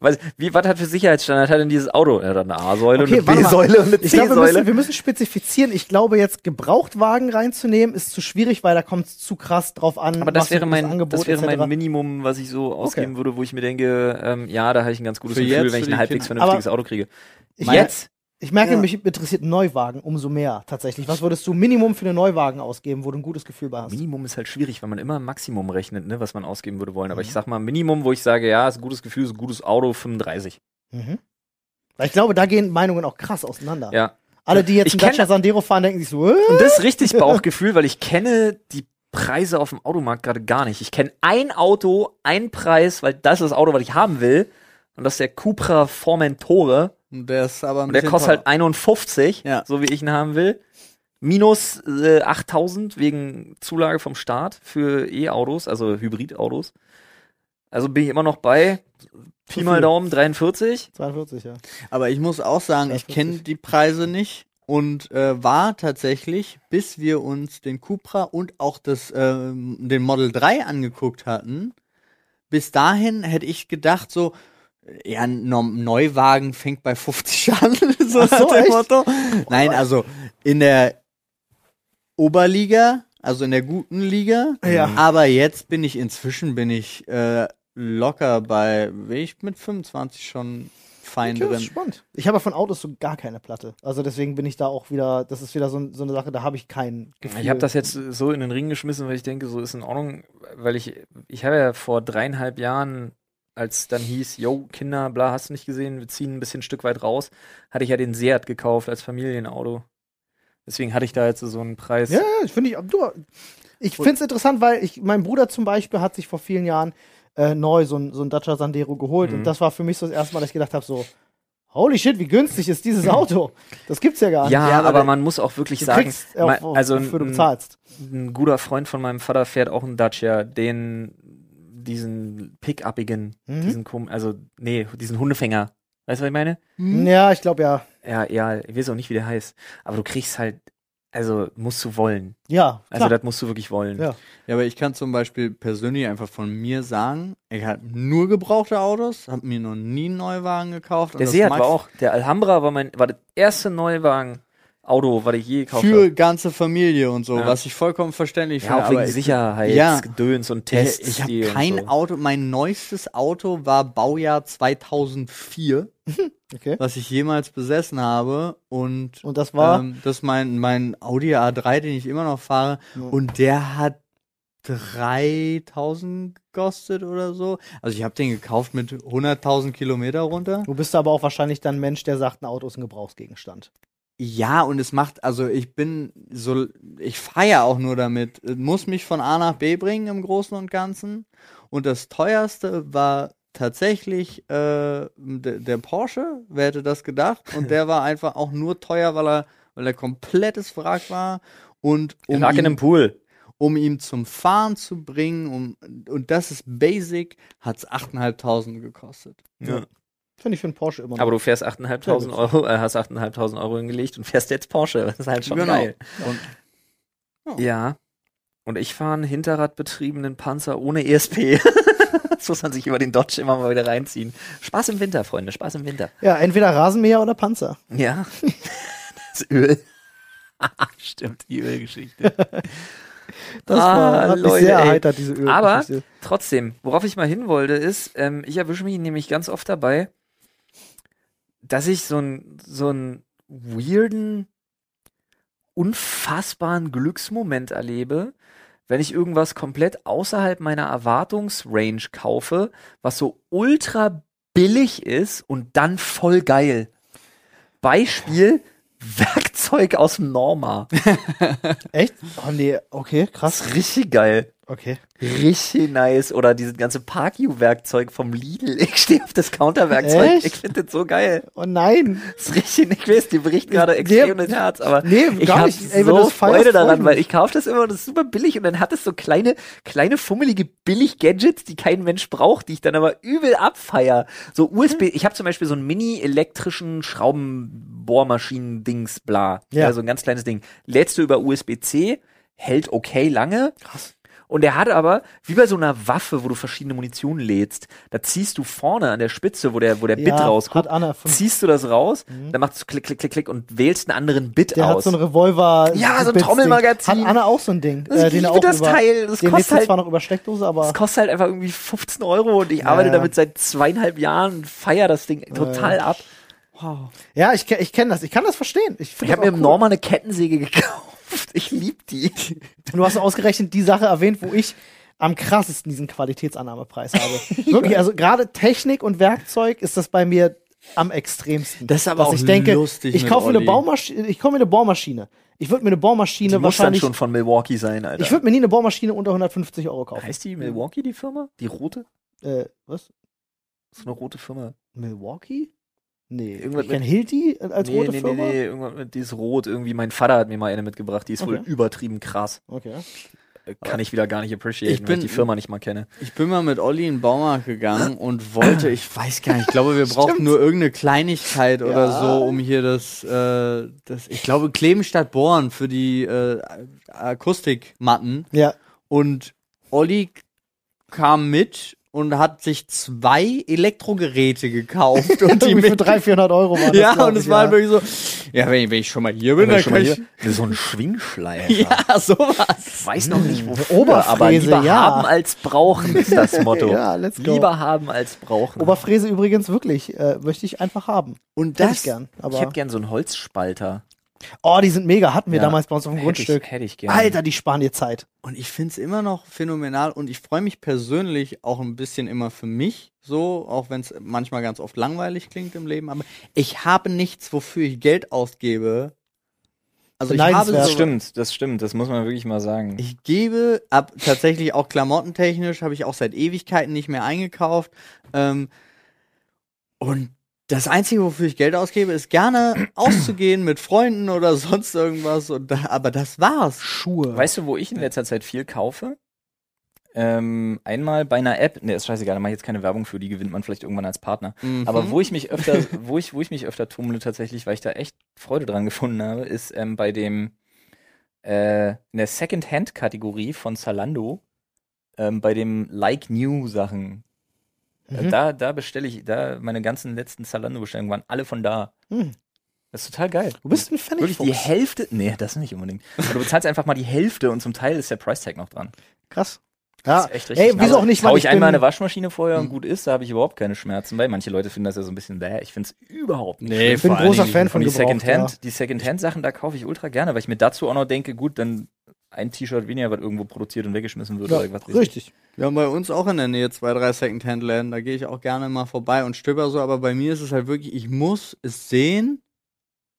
Was, wie, was hat für Sicherheitsstandard hat denn dieses Auto? Ja, dann eine A-Säule, Okay, eine. B-Säule und eine Ich glaube, wir C-Säule. müssen, wir müssen spezifizieren. Ich glaube, jetzt Gebrauchtwagen reinzunehmen, ist zu schwierig, weil da kommt es zu krass drauf an. aber das wäre mein, Angebot das wäre mein Minimum, was ich so ausgeben würde, wo ich mir denke, ähm, ja, da habe ich ein ganz gutes Für Gefühl, jetzt, wenn ich für ein halbwegs Kinder. vernünftiges Auto kriege. Ich, Jetzt? Ich merke, Ja. mich interessiert Neuwagen umso mehr tatsächlich. Was würdest du Minimum für einen Neuwagen ausgeben, wo du ein gutes Gefühl bei hast? Minimum ist halt schwierig, weil man immer Maximum rechnet, ne, was man ausgeben würde wollen. Aber ich sag mal, Minimum, wo ich sage, ja, ist ein gutes Gefühl, ist ein gutes Auto, 35. Mhm. Weil ich glaube, da gehen Meinungen auch krass auseinander. Ja. Alle, die jetzt Ich einen Dacia Sandero fahren, denken sich so, äh? Und das ist richtig Bauchgefühl, weil ich kenne die Preise auf dem Automarkt gerade gar nicht. Ich kenne ein Auto, ein Preis, weil das ist das Auto, was ich haben will. Und das ist der Cupra Formentore. Und der ist aber ein Und der kostet halt teuer. 51, Ja. so wie ich ihn haben will. Minus äh, 8000 wegen Zulage vom Staat für E-Autos, also Hybridautos. Also bin ich immer noch bei Pi mal. Daumen 43. 42, ja. Aber ich muss auch sagen, ich 42. kenne die Preise nicht und äh, war tatsächlich, bis wir uns den Cupra und auch das, ähm, den Model 3 angeguckt hatten, bis dahin hätte ich gedacht so, ja, ein Neu- Neuwagen fängt bei 50 an, so, Ach so, dem echt? Motto. Nein, also in der Oberliga, also in der guten Liga, Ja. aber jetzt bin ich inzwischen bin ich äh, locker bei, bin ich mit 25 schon fein Okay, das ist drin. spannend. Ich habe von Autos so gar keine Platte. Also deswegen bin ich da auch wieder, das ist wieder so, so eine Sache, da habe ich kein Gefühl. Ich habe das jetzt so in den Ring geschmissen, weil ich denke, so ist in Ordnung, weil ich, ich habe ja vor dreieinhalb Jahren, als dann hieß, yo, Kinder, bla, hast du nicht gesehen, wir ziehen ein bisschen ein Stück weit raus, hatte ich ja den Seat gekauft als Familienauto. Deswegen hatte ich da jetzt so einen Preis. Ja, ja, ich finde ich, du, ich finde es interessant, weil ich, mein Bruder zum Beispiel hat sich vor vielen Jahren äh, neu so ein, so ein Dacia Sandero geholt Mhm. und das war für mich so das erste Mal, dass ich gedacht habe, so, holy shit, wie günstig ist dieses Auto? Das gibt's ja gar nicht. Ja, Ja, aber, aber man muss auch wirklich du sagen, mein- auf- also wofür du ein, bezahlst. ein guter Freund von meinem Vater fährt auch einen Dacia, den, diesen Pick-upigen, Mhm. diesen, kom- also, nee, diesen Hundefänger. Weißt du, was ich meine? Ja, ich glaube ja. Ja, ja, ich weiß auch nicht, wie der heißt. Aber du kriegst halt, also musst du wollen. Ja, Also klar. das musst du wirklich wollen. Ja. Ja, aber ich kann zum Beispiel persönlich einfach von mir sagen, ich habe nur gebrauchte Autos, habe mir noch nie einen Neuwagen gekauft. und Der Seat war auch, der Alhambra war mein, war das erste Neuwagen, Auto, was ich je gekauft für habe. ganze Familie und so, Ja. was ich vollkommen verständlich Ja, finde. auch wegen aber ich- Sicherheit, Ja. Gedöns und Tests. Ich, ich habe kein so. Auto, mein neuestes Auto war Baujahr 2004, Okay. was ich jemals besessen habe und Und das war, ähm, das ist mein, mein Audi A3, den ich immer noch fahre Ja. und der hat 3000 gekostet oder so. Also ich habe den gekauft mit 100.000 Kilometer runter. du bist aber auch wahrscheinlich dann ein Mensch, der sagt, ein Auto ist ein Gebrauchsgegenstand. Ja, und es macht, also ich bin so, ich ja auch nur damit, Es muss mich von A nach B bringen im Großen und Ganzen. Und das teuerste war tatsächlich äh, der, der Porsche, wer hätte das gedacht? Und der war einfach auch nur teuer, weil er, weil er komplettes Wrack war. Und um lag in einem Pool. um ihn zum Fahren zu bringen, um, und das ist basic, hat's 8.500 gekostet. Ja. Finde ich für einen Porsche immer noch. Aber du fährst 8.500 Euro, äh, hast 8.500 Euro hingelegt und fährst jetzt Porsche. Das ist halt schon Genau. geil. Und Ja. Und ich fahre einen hinterradbetriebenen Panzer ohne ESP. das muss man sich über den Dodge immer mal wieder reinziehen. Spaß im Winter, Freunde, Spaß im Winter. ja, entweder Rasenmäher oder Panzer. Ja. Das Öl. Stimmt, die Ölgeschichte. Das Ah, war, hat mich Leute, sehr erheitert, diese Öl. Aber trotzdem, worauf ich mal hin wollte, ist, ähm, ich erwische mich nämlich ganz oft dabei, dass ich so einen so einen weirden, unfassbaren Glücksmoment erlebe, wenn ich irgendwas komplett außerhalb meiner Erwartungsrange kaufe, was so ultra billig ist und dann voll geil. Beispiel Werkzeug aus dem Norma. Echt? Oh nee, okay, krass. Richtig geil. Okay. Richtig nice. Oder dieses ganze Park-You-Werkzeug vom Lidl. Ich stehe auf das Counterwerkzeug. Ich finde das so geil. Oh nein. Das ist richtig, ich weiß, die bricht gerade Nee, extrem ins Herz, aber nee, ich habe so Freude freu daran, weil ich kaufe das immer und das ist super billig und dann hat es so kleine, kleine fummelige Billig-Gadgets, die kein Mensch braucht, die ich dann aber übel abfeier. So USB, Hm. ich habe zum Beispiel so einen mini-elektrischen Schraubenbohrmaschinen-Dings, bla. Ja. Ja. so ein ganz kleines Ding. Lädst du über USB-C, hält okay lange. Krass. Und der hat aber, wie bei so einer Waffe, wo du verschiedene Munition lädst, da ziehst du vorne an der Spitze, wo der, wo der Bit Ja, rauskommt, hat ziehst du das raus, dann machst du klick, klick, klick, klick und wählst einen anderen Bit Der hat aus. so ein Revolver. Ja, so ein. Trommelmagazin. Hat Anna auch so ein Ding. Ich äh, den er liebe das über, Teil. Das den kostet halt- zwar noch über Steckdose, aber. das kostet halt einfach irgendwie 15 Euro und ich arbeite ja. damit seit zweieinhalb Jahren und feier das Ding total ab. Ja, ich, ich kenne das. Ich kann das verstehen. Ich, Ich habe mir im cool. Norma eine Kettensäge gekauft. Ich lieb die. Du hast ausgerechnet die Sache erwähnt, wo ich am krassesten diesen Qualitätsannahmepreis habe. Wirklich, also gerade Technik und Werkzeug ist das bei mir am extremsten. Das ist aber auch ich denke, lustig ich kaufe mir eine Olli. Bohrmaschine, ich kaufe mir eine Bohrmaschine. Ich würde mir eine Bohrmaschine Die muss dann wahrscheinlich, schon von Milwaukee sein, Alter. ich würde mir nie eine Bohrmaschine unter 150 Euro kaufen. heißt die Milwaukee, die Firma? Die rote? Äh, was? Das ist eine rote Firma. Milwaukee? Nee, Irgendwas ich kenn Hilti als nee, rote nee, Firma. nee, nee, irgendwas mit, die ist rot. Irgendwie, mein Vater hat mir mal eine mitgebracht. Die ist wohl Okay. übertrieben krass. Okay. Äh, Kann ich wieder gar nicht appreciaten, Ich weil bin- ich die Firma nicht mal kenne. Ich bin mal mit Olli in den Baumarkt gegangen und wollte, ich weiß gar nicht, ich glaube, wir brauchten nur irgendeine Kleinigkeit oder Ja. so, um hier das, äh, das ich glaube, kleben statt bohren für die äh, Akustikmatten. Ja. Und Olli kam mit und hat sich zwei Elektrogeräte gekauft und die für mit 300, 400 Euro waren das, ja, und es ich, war ja. halt wirklich so, ja, wenn ich, wenn ich schon mal hier bin, dann kann ich, so ein Schwingschleifer. ja, sowas. weiß noch nicht wofür, Oberfräse, aber lieber ja. haben als brauchen ist das Motto. Ja, let's go. Lieber haben als brauchen. Oberfräse übrigens wirklich, äh, möchte ich einfach haben. Und Hätte das, ich gern. ich Aber hätte gern so einen Holzspalter. Oh, die sind mega. Hatten wir Ja. damals bei uns auf dem Grundstück. Ich, hätte ich gern. Alter, die sparen dir Zeit. Und ich find's immer noch phänomenal und ich freue mich persönlich auch ein bisschen immer für mich so, auch wenn es manchmal ganz oft langweilig klingt im Leben, aber ich habe nichts, wofür ich Geld ausgebe. Also ich habe. Das stimmt, das stimmt, das muss man wirklich mal sagen. ich gebe ab tatsächlich auch klamottentechnisch habe ich auch seit Ewigkeiten nicht mehr eingekauft ähm, und das Einzige, wofür ich Geld ausgebe, ist gerne auszugehen mit Freunden oder sonst irgendwas. Und da, aber das war's. Schuhe. Weißt du, wo ich in letzter Zeit viel kaufe? Ähm, einmal bei einer App, ne, ist scheißegal, da mache ich jetzt keine Werbung für, die gewinnt man vielleicht irgendwann als Partner. Mhm. Aber wo ich mich öfter, wo ich, wo ich mich öfter tummle tatsächlich, weil ich da echt Freude dran gefunden habe, ist ähm, bei dem äh, in der Second-Hand-Kategorie von Zalando, ähm, bei dem Like New Sachen. Äh, Mhm. Da, da bestelle ich, da meine ganzen letzten Zalando-Bestellungen waren alle von da. Hm. Das ist total geil. Du bist ein Pfennig. Wirklich die Hälfte, nee, das nicht unbedingt. Aber du bezahlst einfach mal die Hälfte und zum Teil ist der Price Tag noch dran. Krass. Das Ja. ist echt richtig Ey, wieso auch nicht, weil ich ich einmal eine Waschmaschine vorher und gut ist, da habe ich überhaupt keine Schmerzen bei. Manche Leute finden das ja so ein bisschen bäh. Ich finde es überhaupt nicht. Nee, Ich bin großer Fan von die Secondhand, ja. die Secondhand-Sachen, da kaufe ich ultra gerne, weil ich mir dazu auch noch denke, gut, dann ein T-Shirt weniger, was irgendwo produziert und weggeschmissen wird Ja, oder was richtig. Wir haben bei uns auch in der Nähe zwei, drei Secondhand-Läden. Da gehe ich auch gerne mal vorbei und stöber so. Aber bei mir ist es halt wirklich, ich muss es sehen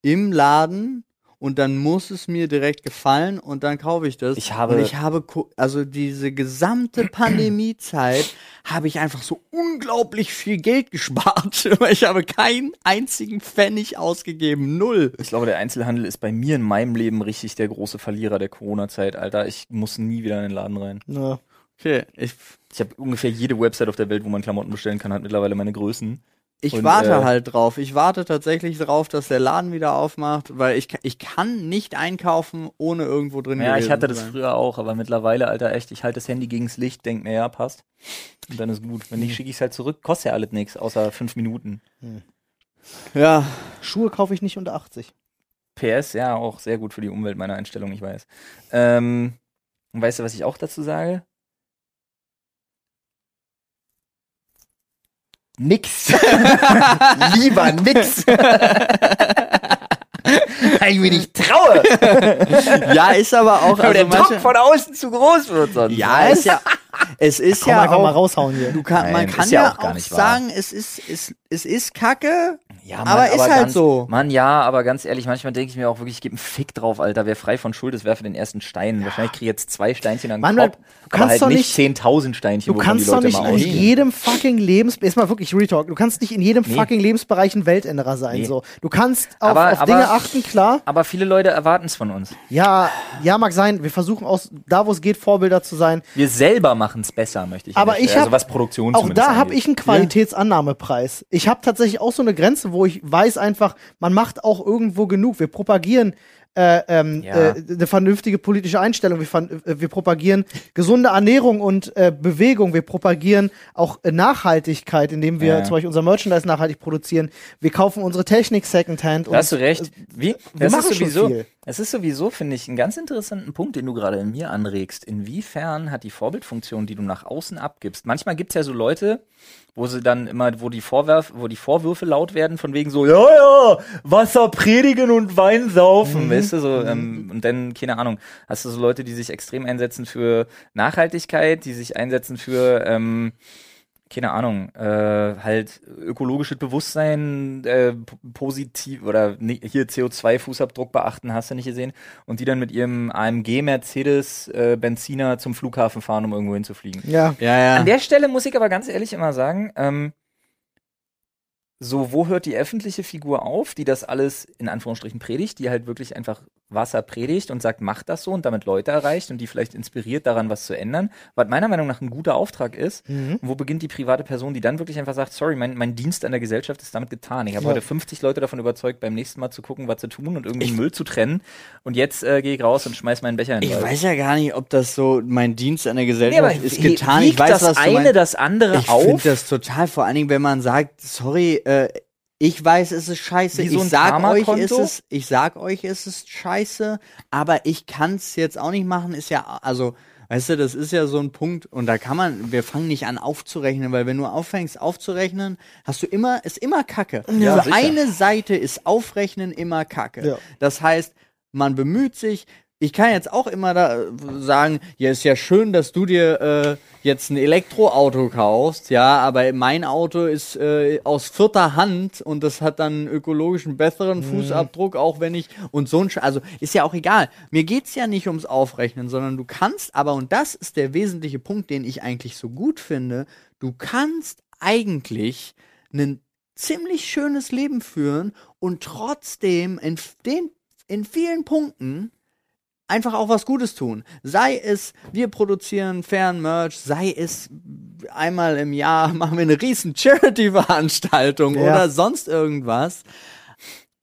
im Laden und dann muss es mir direkt gefallen und dann kaufe ich das. Ich habe- und ich habe also diese gesamte Pandemiezeit habe ich einfach so unglaublich viel Geld gespart. ich habe keinen einzigen Pfennig ausgegeben, null. Ich glaube, der Einzelhandel ist bei mir in meinem Leben richtig der große Verlierer der Corona-Zeit, Alter. Ich muss nie wieder in den Laden rein. Ja. Okay, ich Ich habe ungefähr jede Website auf der Welt, wo man Klamotten bestellen kann, hat mittlerweile meine Größen. Ich Und, warte äh, halt drauf. Ich warte tatsächlich drauf, dass der Laden wieder aufmacht, weil ich, ich kann nicht einkaufen, ohne irgendwo drin Ja, ich hatte das sein. früher auch, aber mittlerweile, Alter, echt, ich halte das Handy gegens Licht, denk mir, ja, passt. Und dann ist gut. Wenn nicht, schicke ich es halt zurück. Kostet ja alles nichts, außer fünf Minuten. Ja, Schuhe kaufe ich nicht unter 80. PS, ja, auch sehr gut für die Umwelt, meine Einstellung, ich weiß. Ähm, und weißt du, was ich auch dazu sage? Nix. Lieber nix. Weil ich mir nicht traue. ja, ist aber auch. Weil Also der Druck manche, von außen zu groß wird sonst. ja, ist ja. Es ist Komm ja einfach mal auch. raushauen hier. Du kann, man Nein, kann ist ja ja, auch gar auch nicht wahr. sagen, es ist, es, es ist Kacke, Ja, aber ist halt ganz, so. Mann, ja, aber ganz ehrlich, manchmal denke ich mir auch wirklich, ich gebe einen Fick drauf, Alter. Wer frei von Schuld ist, werfe den ersten Stein. Wahrscheinlich kriege ich jetzt zwei Steinchen an den Kopf, du aber kannst halt doch nicht nicht- 10.000 Steinchen, Du kannst die doch Leute nicht in jedem fucking Lebens jetzt mal wirklich Retalk. Du kannst nicht in jedem Nee. fucking Lebensbereich ein Weltänderer sein. Nee. So, du kannst auf, Aber- auf aber- Dinge achten, klar. Aber viele Leute erwarten es von uns. Ja, ja, mag sein. Wir versuchen aus da, wo es geht, Vorbilder zu sein. Wir selber machen es besser, möchte ich. Aber ich Stelle. hab- also was Produktion Auch da habe ich einen Qualitätsannahmepreis. Ich habe tatsächlich auch so eine Grenze, wo ich weiß einfach, man macht auch irgendwo genug. Wir propagieren äh, ähm, Ja. äh, eine vernünftige politische Einstellung. Wir, äh, wir propagieren gesunde Ernährung und äh, Bewegung. Wir propagieren auch äh, Nachhaltigkeit, indem wir Ja. zum Beispiel unser Merchandise nachhaltig produzieren. Wir kaufen unsere Technik Secondhand. Da hast du recht. Wie? wir Das machen ist schon sowieso, viel. Es ist sowieso, finde ich, einen ganz interessanten Punkt, den du gerade in mir anregst. Inwiefern hat die Vorbildfunktion, die du nach außen abgibst? Manchmal gibt es ja so Leute, wo sie dann immer, wo die Vorwürfe, wo die Vorwürfe laut werden, von wegen so, ja, ja, Wasser predigen und Wein saufen, Mhm. weißt du, so, ähm, und dann, keine Ahnung, hast du so Leute, die sich extrem einsetzen für Nachhaltigkeit, die sich einsetzen für, ähm, keine Ahnung, äh, halt ökologisches Bewusstsein, äh, positiv oder ni- hier CO2-Fußabdruck beachten, hast du nicht gesehen, und die dann mit ihrem AMG Mercedes äh, Benziner zum Flughafen fahren, um irgendwo hinzufliegen. Ja, Ja, ja. An der Stelle muss ich aber ganz ehrlich immer sagen, ähm, so, wo hört die öffentliche Figur auf, die das alles in Anführungsstrichen predigt, die halt wirklich einfach Wasser predigt und sagt, macht das so und damit Leute erreicht und die vielleicht inspiriert daran, was zu ändern, was meiner Meinung nach ein guter Auftrag ist. Mhm. Wo beginnt die private Person, die dann wirklich einfach sagt, sorry, mein, mein Dienst an der Gesellschaft ist damit getan. Ich habe Ja. heute 50 Leute davon überzeugt, beim nächsten Mal zu gucken, was zu tun und irgendwie Ich- Müll zu trennen. Und jetzt äh, gehe ich raus und schmeiß meinen Becher in den ich weiß ja gar nicht, ob das so mein Dienst an der Nee, Gesellschaft aber ist getan. Ich weiß, das was eine das andere Ich auf? finde das total, vor allen Dingen, wenn man sagt, sorry, äh, ich weiß, es ist scheiße, so ich sag euch, Karma-Konto? es ist, ich sag euch, es ist scheiße, aber ich kann's jetzt auch nicht machen, ist ja, also, weißt du, das ist ja so ein Punkt und da kann man, wir fangen nicht an aufzurechnen, weil wenn du aufhängst aufzurechnen, hast du immer, ist immer Kacke. Ja, Für sicher. eine Seite ist Aufrechnen immer Kacke. Ja. Das heißt, man bemüht sich, ich kann jetzt auch immer da äh, sagen, ja, ist ja schön, dass du dir äh, jetzt ein Elektroauto kaufst, ja, aber mein Auto ist äh, aus vierter Hand und das hat dann einen ökologischen besseren Fußabdruck, auch wenn ich und so ein Sch also ist ja auch egal. Mir geht's ja nicht ums Aufrechnen, sondern du kannst aber und das ist der wesentliche Punkt, den ich eigentlich so gut finde, du kannst eigentlich ein ziemlich schönes Leben führen und trotzdem in den in vielen Punkten einfach auch was Gutes tun. Sei es, wir produzieren fairen Merch, sei es einmal im Jahr machen wir eine riesen Charity-Veranstaltung Ja. oder sonst irgendwas.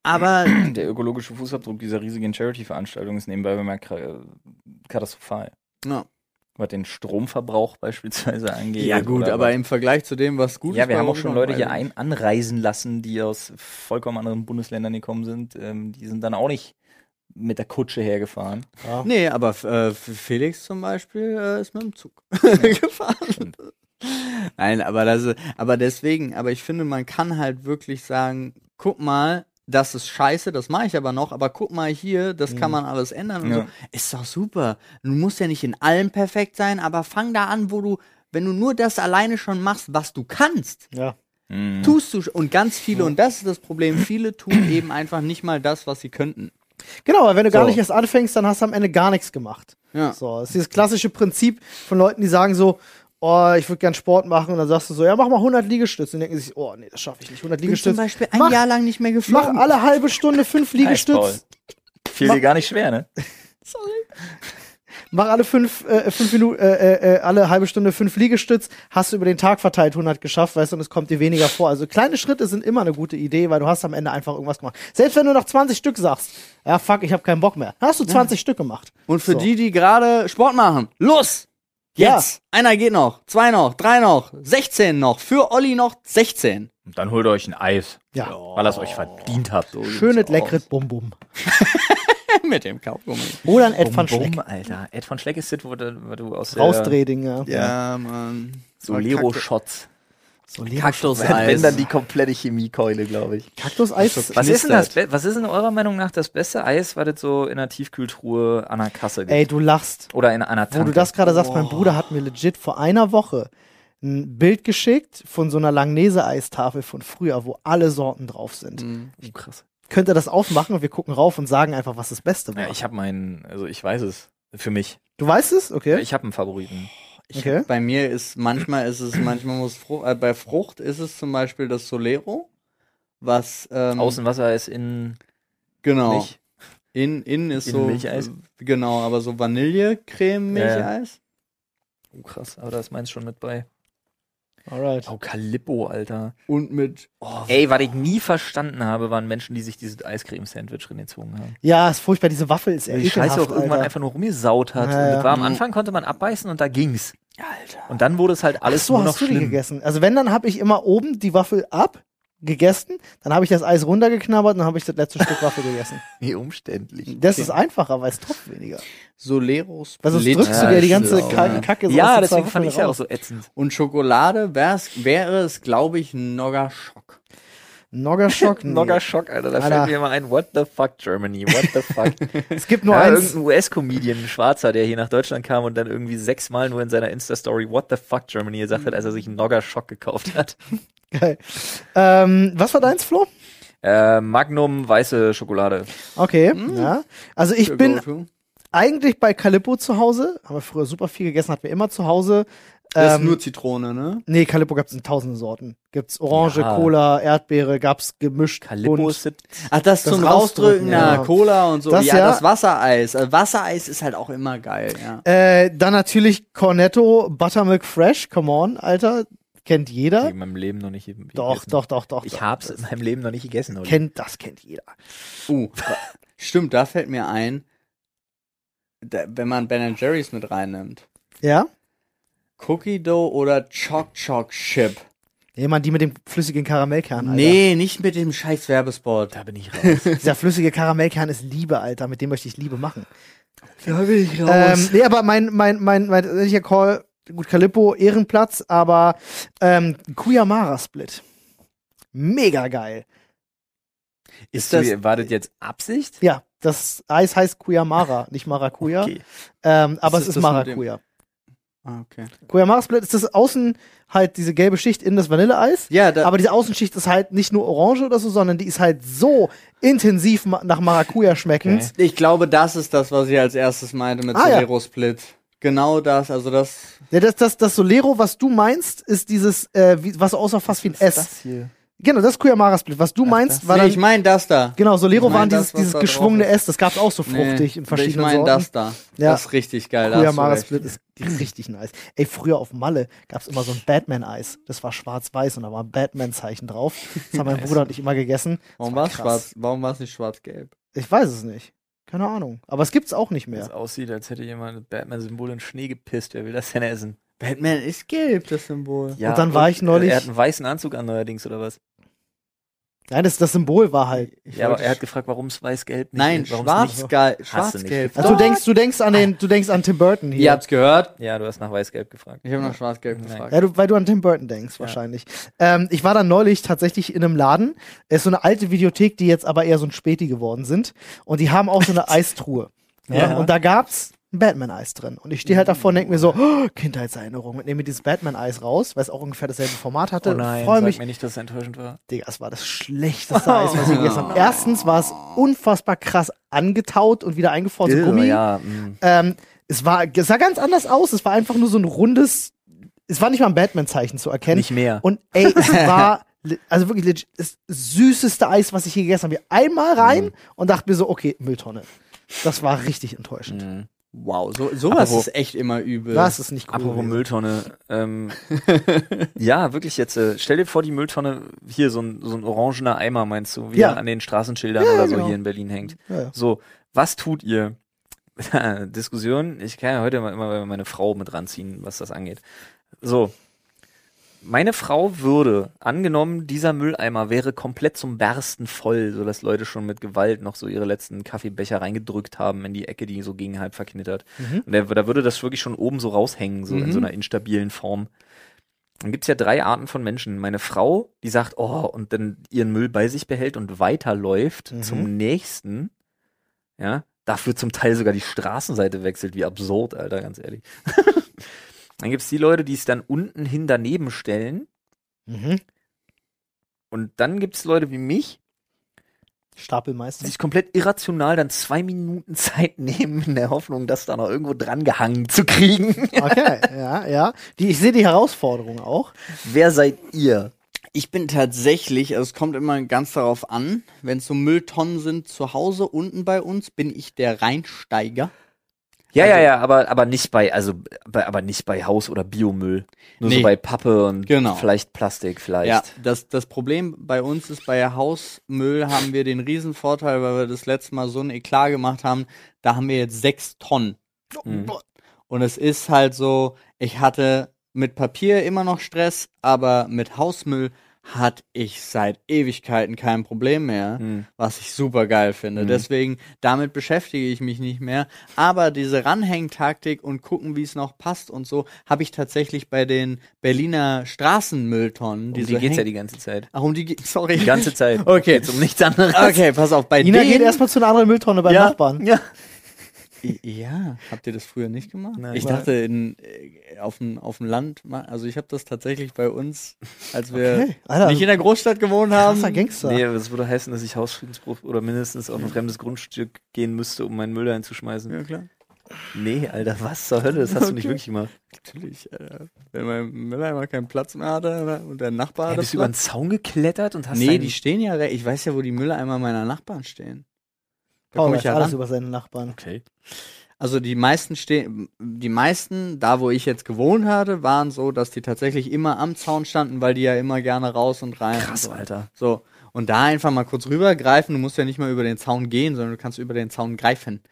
Aber Der ökologische Fußabdruck dieser riesigen Charity-Veranstaltung ist nebenbei bemerkt katastrophal. ja, Was den Stromverbrauch beispielsweise angeht. ja gut, aber was- im Vergleich zu dem, was gut Ja, ist, wir bei haben auch schon Leute hier ein anreisen lassen, die aus vollkommen anderen Bundesländern gekommen sind. Ähm, die sind dann auch nicht mit der Kutsche hergefahren. ja. Nee, aber äh, Felix zum Beispiel äh, ist mit dem Zug gefahren. Nein, aber das, ist- aber deswegen, aber ich finde, man kann halt wirklich sagen, guck mal, das ist scheiße, das mache ich aber noch, aber guck mal hier, das kann man alles ändern und Ja. so. Ist doch super. Du musst ja nicht in allem perfekt sein, aber fang da an, wo du, wenn du nur das alleine schon machst, was du kannst, ja. Mhm. tust du und ganz viele, und das ist das Problem, viele tun eben einfach nicht mal das, was sie könnten. Genau, aber wenn du gar So. nicht erst anfängst, dann hast du am Ende gar nichts gemacht. Ja. So, das ist dieses klassische Prinzip von Leuten, die sagen so, oh, ich würde gern Sport machen und dann sagst du so, ja, mach mal 100 Liegestütze und denken sich, oh, nee, das schaffe ich nicht. 100 Ich bin zum Liegestütze. Beispiel ein Mach- Jahr lang nicht mehr Mach geflogen. alle halbe Stunde fünf. Liegestütze. Fiel dir gar nicht schwer, ne? Mach alle fünf, äh, fünf Minuten, äh, äh, alle halbe Stunde fünf Liegestütz, hast du über den Tag verteilt 100 geschafft, weißt du, und es kommt dir weniger vor. Also kleine Schritte sind immer eine gute Idee, weil du hast am Ende einfach irgendwas gemacht. Selbst wenn du nach 20 Stück sagst, ja fuck, ich habe keinen Bock mehr, dann hast du 20 Stück gemacht. Und für So. die, die gerade Sport machen, los! Ja. Jetzt! Einer geht noch, zwei noch, drei noch, 16 noch, für Olli noch 16. Und dann holt euch ein Eis. Ja. Weil ihr es euch verdient habt. Schönes, leckeres Bum-Bum. Mit dem Kaugummi. Oder ein Ed van Bum, Schleck. Bum, Alter. Ed von Schleck ist das, wo du, wo du aus Rausdrehding, ja. Ja, Mann. Solero-Shots. So Wenn, Kaktuseis. wenn dann die komplette Chemiekeule, glaube ich. Kaktuseis. Was ist denn das? Was ist in eurer Meinung nach das beste Eis, was es so in der Tiefkühltruhe an der Kasse gibt? Ey, du lachst. Oder in einer Wo Tanke? du das gerade sagst, mein Bruder hat mir legit vor einer Woche ein Bild geschickt von so einer Langnese-Eistafel von früher, wo alle Sorten drauf sind. Mhm. Oh, krass. Könnt ihr das aufmachen und wir gucken rauf und sagen einfach, was das Beste war. Ja, ich habe meinen, also ich weiß es. Für mich. du weißt es? Okay. Ich habe einen Favoriten. Ich, Okay. Bei mir ist manchmal ist es, manchmal muss Frucht, äh, bei Frucht ist es zum Beispiel das Solero, was ähm, Außenwasser ist in genau Milch. in innen ist Innen so Milcheis? genau, aber so Vanillecreme Ja, ja. Milcheis. Oh, krass. Aber da ist meins schon mit bei. Alright. Oh, Calippo, Alter. Und mit oh, Ey, was ich nie verstanden habe, waren Menschen, die sich dieses Eiscreme-Sandwich reingezogen haben. Ja, ist furchtbar. Diese Waffel ist Weil die Scheiße auch irgendwann Alter. einfach nur rumgesaut hat. Ja, ja. war am Mhm. Anfang konnte man abbeißen und da ging's. Alter. Und dann wurde es halt alles Ach so, nur noch hast du die schlimm. gegessen? Also wenn, dann habe ich immer oben die Waffel ab gegessen, dann habe ich das Eis runtergeknabbert und dann habe ich das letzte Stück Waffel gegessen. Wie umständlich. Das ist einfacher, weil es tropft weniger. Soleros. Weil sonst Split. drückst du dir die ganze Ka ja. Kacke so Ja, deswegen fand ich ja auch so ätzend. Und Schokolade wär's, wäre es, glaube ich, Nogger Schock. Noggerschock? Nee. Nogger Schock, Alter. Da Alter. fällt mir immer ein, what the fuck, Germany, what the fuck. Es gibt nur ja, eins. irgendein US-Comedian, ein Schwarzer, der hier nach Deutschland kam und dann irgendwie sechsmal nur in seiner Insta-Story what the fuck, Germany gesagt hat, als er sich einen Nogger Schock gekauft hat. Geil. Ähm, was war deins, Flo? Äh, Magnum weiße Schokolade. Okay, Mm. ja. Also ich bin eigentlich bei Calippo zu Hause. Haben wir früher super viel gegessen, hatten wir immer zu Hause. Das ist Ähm, nur Zitrone, ne? nee, Calippo gab's in tausende Sorten. Gibt's Orange, Ja. Cola, Erdbeere, gab's gemischt. Calippo bunt. ist das Ach, das, Das zum Rausdrücken, ja. ja. Cola und so. Das ja, ja. das Wassereis. Also Wassereis ist halt auch immer geil, ja. Äh, dann natürlich Cornetto Buttermilk Fresh. Come on, Alter. Kennt jeder. in meinem Leben noch nicht gegessen. Doch, doch, doch, doch. Ich doch. hab's in meinem Leben noch nicht gegessen. Olli. kennt, das kennt jeder. Uh, stimmt, da fällt mir ein, da, wenn man Ben Jerry's mit reinnimmt. Ja? Cookie Dough oder Choc Choc Chip? Jemand, die mit dem flüssigen Karamellkern, Alter. Nee, nicht mit dem scheiß Werbespot. Da bin ich raus. Dieser flüssige Karamellkern ist Liebe, Alter. Mit dem möchte ich Liebe machen. Da bin ich Ähm, nee, aber mein, mein, mein, mein Call, gut, Calippo, Ehrenplatz, aber ähm, Kuyamara Split. Mega geil. ist das, war das jetzt Absicht? Ja, das Eis heißt Kuyamara, nicht Maracuja. Okay. Ähm, aber Ist es ist Maracuja. ah, okay. Kuyamara Split ist das außen halt diese gelbe Schicht in das Vanilleeis. Ja, da, Aber diese Außenschicht ist halt nicht nur orange oder so, sondern die ist halt so intensiv ma- nach Maracuja schmeckend. Okay. ich glaube, das ist das, was ich als erstes meinte mit Ah, ja. Genau das, also das. Ja, das, das, das Solero, was du meinst, ist dieses, äh, wie, was aussah fast wie ein S. Das hier. Genau, das ist Kuyamara Split. Was du meinst, das- war Nee, dann, ich meine das da. genau, Solero ich mein waren das, dieses, dieses da geschwungene. S. Das gab's auch so fruchtig Nee, in verschiedenen Ich meine Sorten. das da. Ja. Das ist richtig geil. Kuyamara. Split ist richtig nice. Ey, früher auf Malle gab's immer so ein Batman-Eis. Das war schwarz-weiß und da war ein Batman-Zeichen drauf. Das haben mein Bruder und ich immer gegessen. Das Warum war es schwarz? Warum war es nicht schwarz-gelb? Ich weiß es nicht. Keine Ahnung. Aber es gibt's auch nicht Das mehr. aussieht, als hätte jemand das Batman-Symbol in Schnee gepisst. Wer will das denn essen? Batman ist gelb, das Symbol. Ja, dann war ich neulich- Er hat einen weißen Anzug an neuerdings, oder was? Nein, das, das Symbol war halt. Ich Ja, aber er hat gefragt, warum es weiß-gelb nicht Nein, schwarz-gelb. Nicht Also du denkst, du denkst an den, du denkst an Tim Burton hier. Ihr habt's gehört? Ja, du hast nach weiß-gelb gefragt. Ich habe nach schwarz-gelb gefragt. Ja, du, weil du an Tim Burton denkst, wahrscheinlich. Ähm, ich war dann neulich tatsächlich in einem Laden. Es ist so eine alte Videothek, die jetzt aber eher so ein Späti geworden sind. Und die haben auch so eine Eistruhe. Ja. Ja. Und da gab's ein Batman-Eis drin. Und ich stehe halt davor und denke mir so, oh, Kindheitserinnerung. Und nehme mir dieses Batman-Eis raus, weil es auch ungefähr dasselbe Format hatte. Freue mich. Oh mir nicht, dass es enttäuschend war. Digga, es war das schlechteste Eis, was ich gegessen habe. Erstens war es unfassbar krass angetaut und wieder eingefroren, so Irre, Gummi. Ja, mm. Ähm, es war, es sah ganz anders aus. Es war einfach nur so ein rundes, es war nicht mal ein Batman-Zeichen zu erkennen. nicht mehr. Und ey, es war, also wirklich legit, das süßeste Eis, was ich je gegessen habe. Einmal rein Mhm. und dachte mir so, okay, Mülltonne. Das war richtig enttäuschend. Mm. Wow, so, sowas Apropos- ist echt immer übel. Das ist nicht cool. Apropos gewesen. Mülltonne. Ähm, ja, wirklich jetzt. Äh, stell dir vor, die Mülltonne, hier so ein, so ein orangener Eimer, meinst du, wie Ja. an den Straßenschildern Ja, oder so genau. hier in Berlin hängt. Ja, ja. So, was tut ihr? Diskussion. Ich kann ja heute mal immer meine Frau mit ranziehen, was das angeht. So. Meine Frau würde, angenommen, dieser Mülleimer wäre komplett zum Bersten voll, so dass Leute schon mit Gewalt noch so ihre letzten Kaffeebecher reingedrückt haben in die Ecke, die so gegen halb verknittert. Mhm. Und der, da würde das wirklich schon oben so raushängen, so in Mhm. so einer instabilen Form. Dann gibt's ja drei Arten von Menschen. Meine Frau, die sagt, oh, und dann ihren Müll bei sich behält und weiterläuft Mhm. zum nächsten. Ja, dafür zum Teil sogar die Straßenseite wechselt. Wie absurd, Alter, ganz ehrlich. dann gibt's die Leute, die es dann unten hin daneben stellen. Mhm. Und dann gibt's Leute wie mich, die Stapelmeister. sich komplett irrational dann zwei Minuten Zeit nehmen, in der Hoffnung, das da noch irgendwo dran gehangen zu kriegen. Okay, ja, ja. Die, ich sehe die Herausforderung auch. Wer seid ihr? Ich bin tatsächlich, also es kommt immer ganz darauf an, wenn es so Mülltonnen sind zu Hause unten bei uns, bin ich der Reinsteiger. Ja, Also- ja, ja, aber, aber nicht bei, also, bei, aber nicht bei Haus- oder Biomüll. Nur so Nee. bei Pappe und Genau. vielleicht Plastik, vielleicht. Ja, das, das Problem bei uns ist, bei Hausmüll haben wir den Riesenvorteil, weil wir das letzte Mal so ein Eklat gemacht haben, da haben wir jetzt sechs Tonnen. Mhm. Und es ist halt so, ich hatte mit Papier immer noch Stress, aber mit Hausmüll hatte ich seit Ewigkeiten kein Problem mehr, Mhm. was ich super geil finde. Mhm. Deswegen, damit beschäftige ich mich nicht mehr. Aber diese Ranhängtaktik und gucken, wie es noch passt und so, habe ich tatsächlich bei den Berliner Straßenmülltonnen. Um die geht's ja Häng- die ganze Zeit. Ach, um die geht, sorry. Die ganze Zeit. Okay. Geht's um nichts anderes. Okay, pass auf, bei Ina denen, geht erstmal zu einer anderen Mülltonne beim Ja. Nachbarn. Ja. Ja, habt ihr das früher nicht gemacht? Nein. ich dachte in, äh, auf dem auf dem Land, also ich habe das tatsächlich bei uns, als wir Okay, Alter. nicht in der Großstadt gewohnt haben. Gangster. Nee, das würde heißen, dass ich Hausfriedensbruch oder mindestens auf ein fremdes Grundstück gehen müsste, um meinen Müll einzuschmeißen. Ja klar, Nee, Alter, was zur Hölle? Das hast du nicht Okay. wirklich gemacht. natürlich. Äh, wenn mein Mülleimer keinen Platz mehr hatte und der Nachbar Ja, hatte bist du über den. Zaun geklettert und hast Nee, die stehen ja, ich weiß ja, wo die Mülleimer meiner Nachbarn stehen. Da Paul komm weiß ich ja alles ran. über seine Nachbarn. Okay. Also die meisten stehen, die meisten, da wo ich jetzt gewohnt hatte, waren so, dass die tatsächlich immer am Zaun standen, weil die ja immer gerne raus und rein. Krass, und so. Alter. So. Und da einfach mal kurz rübergreifen. Du musst ja nicht mal über den Zaun gehen, sondern du kannst über den Zaun greifen.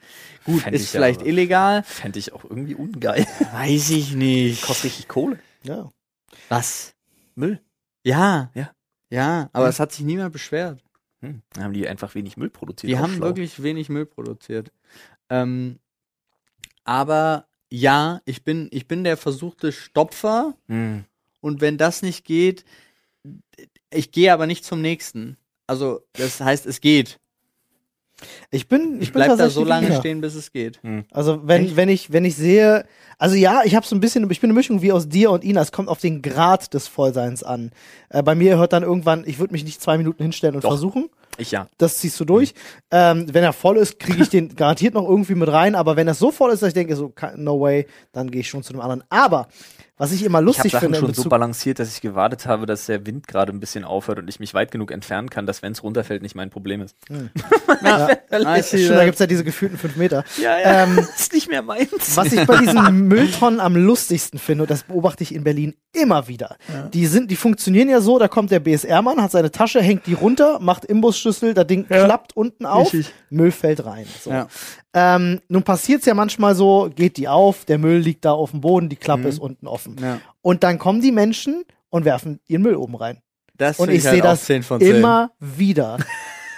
Gut, Fänd ist ich ja vielleicht aber- illegal. Fände ich auch irgendwie ungeil. Weiß ich nicht. Kostet richtig Kohle. Ja. Was? Müll. Ja. Ja. Ja, aber Ja. es hat sich niemand beschwert. Hm. Dann haben die einfach wenig Müll produziert. Die haben schlau. wirklich wenig Müll produziert. Ähm, aber ja, ich bin, ich bin der versuchte Stopfer. Hm. Und wenn das nicht geht, ich gehe aber nicht zum nächsten. Also, das heißt, es geht. Ich bin, ich Ich bin bleib da so lange Ina. stehen, bis es geht. Also wenn, Echt? wenn ich, wenn ich sehe, also ja, ich habe so ein bisschen, ich bin eine Mischung wie aus dir und Ina. Es kommt auf den Grad des Vollseins an. Äh, bei mir hört dann irgendwann, ich würde mich nicht zwei Minuten hinstellen und Doch. versuchen. Ich ja. Das ziehst du durch. Ähm, wenn er voll ist, kriege ich den garantiert noch irgendwie mit rein. Aber wenn er so voll ist, dass ich denke, so no way, dann gehe ich schon zu dem anderen. Aber was ich immer Ich habe lustig Sachen finde in schon so balanciert, dass ich gewartet habe, dass der Wind gerade ein bisschen aufhört und ich mich weit genug entfernen kann, dass wenn es runterfällt, nicht mein Problem ist. Ja, I see Stimmt, da that. gibt's ja diese gefühlten fünf Meter. Ja, Ähm, ist nicht mehr meins. Was ich bei diesen Mülltonnen am lustigsten finde, und das beobachte ich in Berlin immer wieder. Die sind, die funktionieren ja so, da kommt der BSR-Mann, hat seine Tasche, hängt die runter, macht Imbusschlüssel, das Ding klappt unten auf, Richtig. Müll fällt rein. So. Ähm, nun passiert's ja manchmal so, geht die auf, der Müll liegt da auf dem Boden, die Klappe ist unten offen. Ja. Und dann kommen die Menschen und werfen ihren Müll oben rein. Das Und ich halt sehe auch das 10 von 10. immer wieder.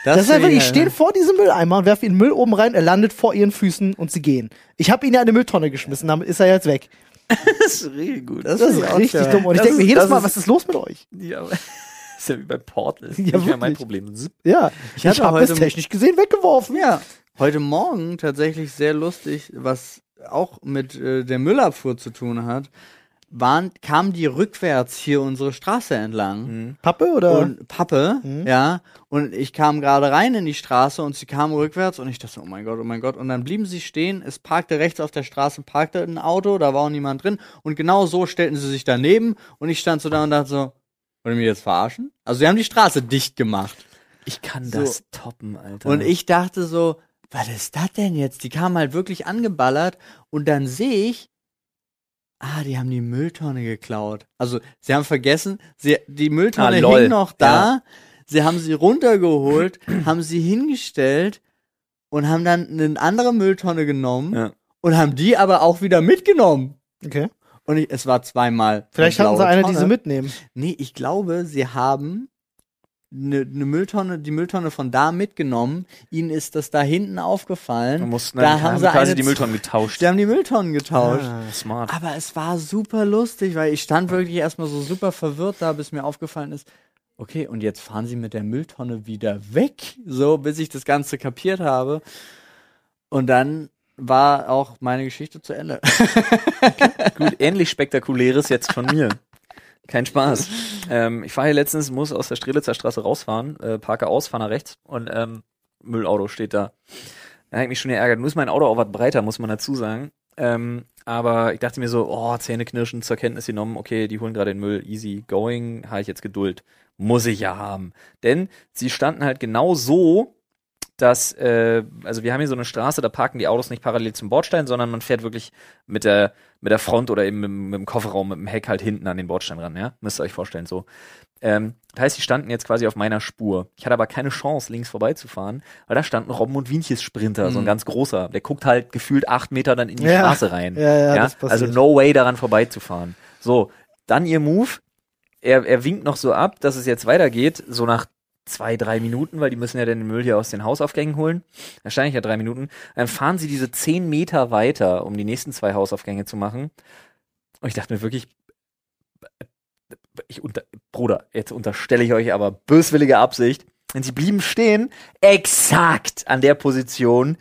Das, ist find einfach, ich ich halt- stehe vor diesem Mülleimer und werfe ihren Müll oben rein, er landet vor ihren Füßen und sie gehen. Ich habe ihn ja in eine Mülltonne geschmissen, damit ist er jetzt weg. Das ist richtig gut. Das Das ist ich richtig geil. dumm. Und ich Das denke mir ist- jedes das Mal, ist- was ist los mit euch? Ja, ist ja wie bei Portal. Ist Ja, nicht mehr mein. Problem. Ja, ich, hatte habe es technisch gesehen weggeworfen. Ja, heute Morgen tatsächlich sehr lustig, was auch mit äh, der Müllabfuhr zu tun hat, waren, kamen die rückwärts hier unsere Straße entlang. Pappe oder? Und Pappe, ja. Und ich kam gerade rein in die Straße und sie kamen rückwärts und ich dachte, oh mein Gott, oh mein Gott. Und dann blieben sie stehen, es parkte rechts auf der Straße, parkte ein Auto, da war auch niemand drin. Und genau so stellten sie sich daneben und ich stand so da und dachte so, wollen die mich jetzt verarschen? Also sie haben die Straße dicht gemacht. Ich kann So. das toppen, Alter. Und ich dachte so, was ist das denn jetzt? Die kamen halt wirklich angeballert und dann sehe ich, ah, die haben die Mülltonne geklaut. Also, sie haben vergessen, sie, die Mülltonne Ah, hing noch da, sie haben sie runtergeholt, haben sie hingestellt und haben dann eine andere Mülltonne genommen Ja. und haben die aber auch wieder mitgenommen. Okay. Und ich, es war zweimal. Vielleicht hatten sie eine, die Tonne. sie mitnehmen. Nee, ich glaube, sie haben eine ne Mülltonne, die Mülltonne von da mitgenommen. Ihnen ist das da hinten aufgefallen. Man muss, da dann haben sie quasi die Mülltonnen getauscht. Die haben die Mülltonnen getauscht. Ah, smart. Aber es war super lustig, weil ich stand wirklich erstmal so super verwirrt da, bis mir aufgefallen ist, okay, und jetzt fahren sie mit der Mülltonne wieder weg, so bis ich das Ganze kapiert habe. Und dann war auch meine Geschichte zu Ende. Gut, ähnlich spektakuläres jetzt von mir. Kein Spaß. Ähm, ich fahre hier letztens, muss aus der Strelitzer Straße rausfahren, äh, parke aus, fahre nach rechts und ähm, Müllauto steht da. Da ich mich schon geärgert. Nur ist mein Auto auch was breiter, muss man dazu sagen. Ähm, aber ich dachte mir so, oh, Zähneknirschen zur Kenntnis genommen, okay, die holen gerade den Müll, easy going, habe ich jetzt Geduld. Muss ich ja haben. Denn sie standen halt genau so, dass, äh, also wir haben hier so eine Straße, da parken die Autos nicht parallel zum Bordstein, sondern man fährt wirklich mit der, mit der Front oder eben mit, mit dem Kofferraum, mit dem Heck halt hinten an den Bordstein ran, ja? Müsst ihr euch vorstellen, so. Ähm, das heißt, die standen jetzt quasi auf meiner Spur. Ich hatte aber keine Chance, links vorbeizufahren, weil da stand ein Robben und Wienches Sprinter, so ein ganz großer. Der guckt halt gefühlt acht Meter dann in die Ja. Straße rein. Ja, ja, passiert. Also no way daran vorbeizufahren. So, dann ihr Move. Er, er winkt noch so ab, dass es jetzt weitergeht, so nach zwei, drei Minuten, weil die müssen ja den Müll hier aus den Hausaufgängen holen. Wahrscheinlich ja drei Minuten. Dann fahren sie diese zehn Meter weiter, um die nächsten zwei Hausaufgänge zu machen. Und ich dachte mir wirklich, ich unter, Bruder, jetzt unterstelle ich euch aber böswillige Absicht. Denn sie blieben stehen, exakt an der Position,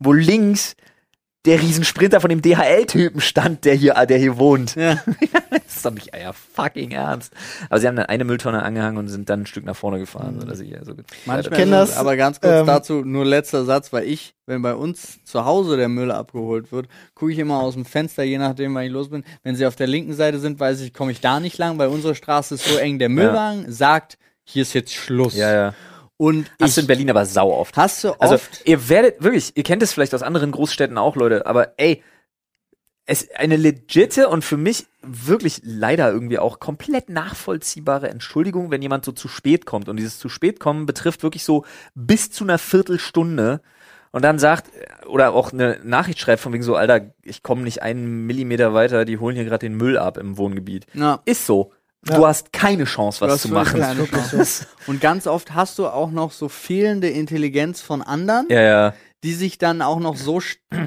wo links der Riesensprinter von dem DHL-Typen stand, der hier, der hier wohnt. Ja. das ist doch nicht euer fucking Ernst. Aber sie haben dann eine Mülltonne angehangen und sind dann ein Stück nach vorne gefahren, sodass ich also Manchmal kenn ist es- das, aber ganz kurz ähm, dazu, nur letzter Satz, weil ich, wenn bei uns zu Hause der Müll abgeholt wird, gucke ich immer aus dem Fenster, je nachdem, wann ich los bin. Wenn sie auf der linken Seite sind, weiß ich, komme ich da nicht lang, weil unsere Straße ist so eng. Der Müllwagen sagt, hier ist jetzt Schluss. Ja, ja. Und Hast du in Berlin aber sau oft. hast du oft, Also, ihr werdet wirklich, ihr kennt es vielleicht aus anderen Großstädten auch, Leute, aber ey, es ist eine legitte und für mich wirklich leider irgendwie auch komplett nachvollziehbare Entschuldigung, wenn jemand so zu spät kommt. Und dieses zu spät kommen betrifft wirklich so bis zu einer Viertelstunde und dann sagt, oder auch eine Nachricht schreibt von wegen so, Alter, ich komme nicht einen Millimeter weiter, die holen hier gerade den Müll ab im Wohngebiet. ja, Ist so. Ja. Du hast keine Chance, was zu machen. Und ganz oft hast du auch noch so fehlende Intelligenz von anderen, Ja, ja. die sich dann auch noch so,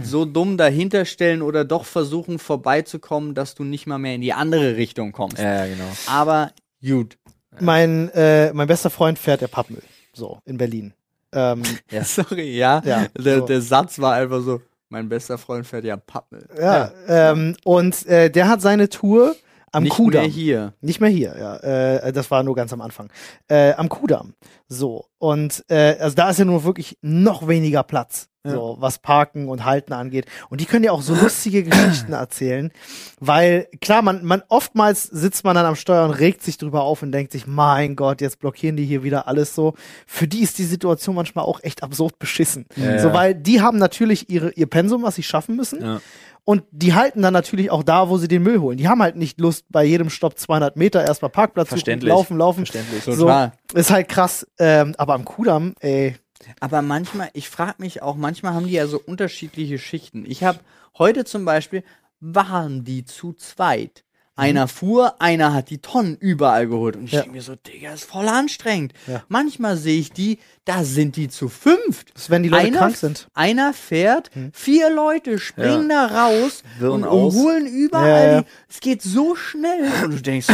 so dumm dahinter stellen oder doch versuchen vorbeizukommen, dass du nicht mal mehr in die andere Richtung kommst. Ja, genau. Aber gut. Mein, äh, mein bester Freund fährt der Pappmüll. So, in Berlin. Ähm, Ja. Sorry, ja. Ja, der, so. der Satz war einfach so, mein bester Freund fährt ja Pappmüll. ja, Ähm, und äh, der hat seine Tour am Nicht Kudamm. mehr hier. Nicht mehr hier, ja. Äh, das war nur ganz am Anfang. Äh, am Kudamm. So. Und äh, also da ist ja nur wirklich noch weniger Platz. So, was Parken und Halten angeht. Und die können ja auch so lustige Geschichten erzählen. Weil, klar, man, man oftmals sitzt man dann am Steuer und regt sich drüber auf und denkt sich, mein Gott, jetzt blockieren die hier wieder alles so. Für die ist die Situation manchmal auch echt absurd beschissen. Ja, so, ja. weil die haben natürlich ihre, ihr Pensum, was sie schaffen müssen. Ja. Und die halten dann natürlich auch da, wo sie den Müll holen. Die haben halt nicht Lust, bei jedem Stopp 200 Meter erstmal Parkplatz zu laufen, laufen. Verständlich. Total. So, ist halt krass. Ähm, aber am Kudamm, ey, Aber manchmal, ich frage mich auch, manchmal haben die ja so unterschiedliche Schichten. Ich habe heute zum Beispiel, waren die zu zweit. Einer fuhr, einer hat die Tonnen überall geholt. Und ich Ja. denke mir so, Digga, ist voll anstrengend. Ja. Manchmal sehe ich die, da sind die zu fünft. das ist, wenn die Leute einer, krank sind. Einer fährt, vier Leute springen da raus Wirren und, und holen überall Ja, ja. die. Es geht so schnell. Und du denkst, so,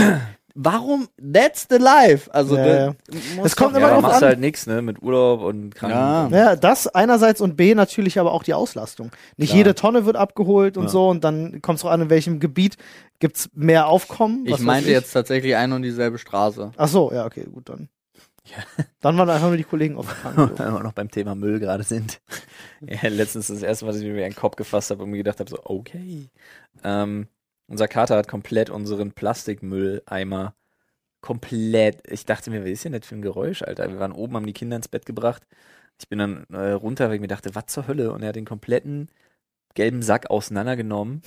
warum? That's the life. Also, Ja, ja. Es kommt immer Ja, drauf machst an. du halt nichts, ne? Mit Urlaub und Kranken. Ja. Ja, das einerseits und B natürlich aber auch die Auslastung. Nicht Klar. jede Tonne wird abgeholt und Ja. so und dann kommt es drauf an, in welchem Gebiet gibt's mehr Aufkommen. Ich meinte jetzt tatsächlich ein und dieselbe Straße. Ach so, ja, okay, gut, dann. Dann waren einfach nur die Kollegen auf der Krankenkasse. Weil wir noch beim Thema Müll gerade sind. ja, letztens das erste Mal, dass ich mir einen Kopf gefasst habe und mir gedacht habe, so, okay. Ähm, unser Kater hat komplett unseren Plastikmülleimer komplett. Ich dachte mir, was ist denn das für ein Geräusch, Alter? Wir waren oben, haben die Kinder ins Bett gebracht. Ich bin dann äh, runter, weil ich mir dachte, was zur Hölle? Und er hat den kompletten gelben Sack auseinandergenommen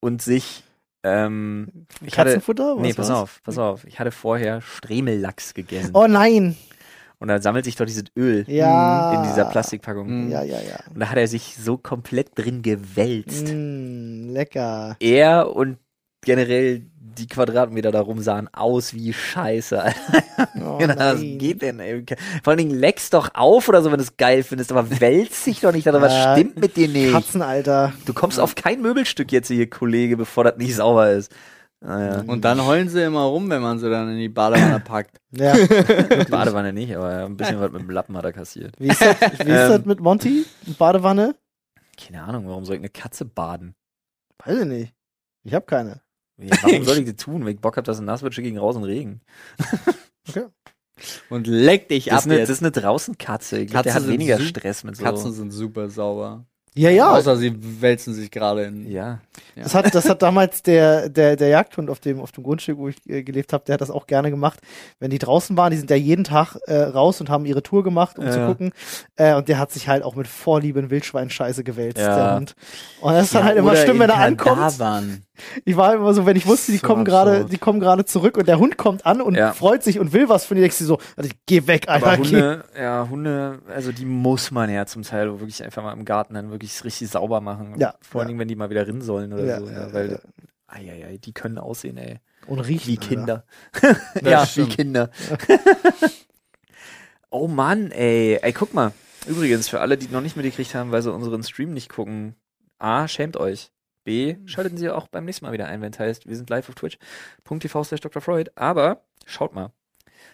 und sich ähm, ich hatte, Katzenfutter? nee, Was pass war's? auf, pass auf. Ich hatte vorher Stremellachs gegessen. Oh nein. Und da sammelt sich doch dieses Öl Ja. in dieser Plastikpackung. Mhm. Ja, ja, ja. Und da hat er sich so komplett drin gewälzt. Mm, lecker. Er und generell die Quadratmeter darum sahen aus wie Scheiße. Alter. Oh, was nein. geht denn? Ey? Vor allen Dingen leckst doch auf oder so, wenn du es geil findest, aber wälzt dich doch nicht. Alter. Was stimmt mit dir nicht? Katzenalter. Du kommst auf kein Möbelstück jetzt hier, Kollege, bevor das nicht sauber ist. Naja, Und dann heulen sie immer rum, wenn man sie dann in die Badewanne packt. Ja. Badewanne nicht, aber ein bisschen was mit dem Lappen hat er kassiert. Wie ist das, wie ist Ähm. das mit Monty? Badewanne? Keine Ahnung, warum soll ich eine Katze baden? Weiß ich nicht. Ich habe keine. Ja, warum soll ich das tun? Wenn ich Bock hab, dass es nass wird, schicke ich ihn raus in den Regen. Und leck dich Das ab ist eine, jetzt. das ist eine Draußenkatze. Ich glaub, der Katzen hat weniger Stress mit so. Katzen sind super sauber. Ja, ja. Außer sie wälzen sich gerade in. ja. Das hat, das hat damals der, der, der Jagdhund auf dem, auf dem Grundstück, wo ich äh, gelebt habe, der hat das auch gerne gemacht. Wenn die draußen waren, die sind ja jeden Tag äh, raus und haben ihre Tour gemacht, um zu Ja. gucken. Äh, und der hat sich halt auch mit Vorliebe in Wildschweinscheiße gewälzt, Ja. der Hund. Und das ist dann halt immer schlimm, wenn er ankommt. Ich war immer so, wenn ich wusste, die So kommen gerade, die kommen gerade zurück und der Hund kommt an und Ja. freut sich und will was von dir, denkst du so, also ich geh weg, Alter. Aber geh. Hunde, ja, Hunde, also die muss man ja zum Teil wirklich einfach mal im Garten dann wirklich richtig sauber machen. Ja, Vor allen ja. Dingen, wenn die mal wieder rin sollen oder Ja, so. ja, Ja, weil, ja. Eieiei, die können aussehen, ey. Und riechen. Wie. Kinder. Ja, wie stimmt. Kinder. oh Mann, ey. Ey, guck mal. Übrigens, für alle, die noch nicht mitgekriegt haben, weil sie unseren Stream nicht gucken. A, schämt euch. B, schalten Sie auch beim nächsten Mal wieder ein, wenn es heißt, wir sind live auf twitch.tv slash Dr. Freud. Aber, schaut mal.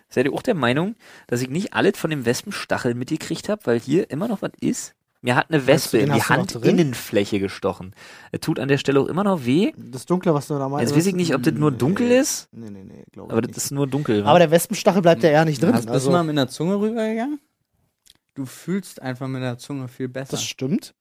Seid ihr auch der Meinung, dass ich nicht alles von dem Wespenstachel mitgekriegt habe, weil hier immer noch was ist? Mir hat eine du, Wespe in die du? Handinnenfläche gestochen. Er tut an der Stelle auch immer noch weh. Das Dunkle, was du da meinst. Jetzt weiß ich nicht, ob das nur dunkel ist, Nee, nee, nee, glaube aber ich das nicht. ist nur dunkel. Aber der Wespenstachel bleibt ja eher nicht drin. Hast, bist also, du mal mit der Zunge rübergegangen? Du fühlst einfach mit der Zunge viel besser. das stimmt.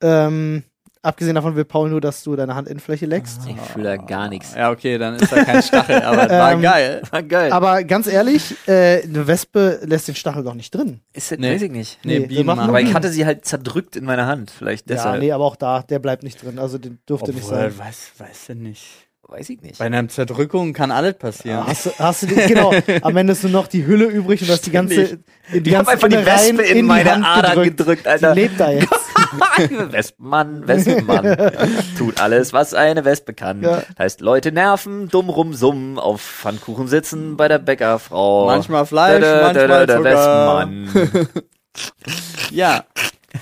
Ähm, abgesehen davon will Paul nur, dass du deine Handinnenfläche leckst. Ich fühle da gar nichts. Ja, okay, dann ist da kein Stachel, aber war Ähm, geil. War geil. Aber ganz ehrlich, äh, eine Wespe lässt den Stachel doch nicht drin. ist das, Nee. weiß ich nicht. Nee, Nee, Bienen machen Aber ich hatte sie halt zerdrückt in meiner Hand. Vielleicht Ja, deshalb. nee, aber auch da, der bleibt nicht drin. Also den dürfte nicht sein. weiß, weiß du nicht. Weiß ich nicht. Bei einer Zerdrückung kann alles passieren. Ja, hast du, hast du den, genau, am Ende ist nur noch die Hülle übrig und du hast die ganze, die ich habe ganzen einfach die Wespe in, die meine Hand Adern gedrückt, gedrückt. Alter. Die lebt da jetzt. Wespenmann, Wespenmann. Tut alles, was eine Wespe kann. Ja. Heißt Leute nerven, dumm rumsummen, auf Pfannkuchen sitzen bei der Bäckerfrau. Manchmal Fleisch, Da, da, manchmal da. Wespenmann. Ja.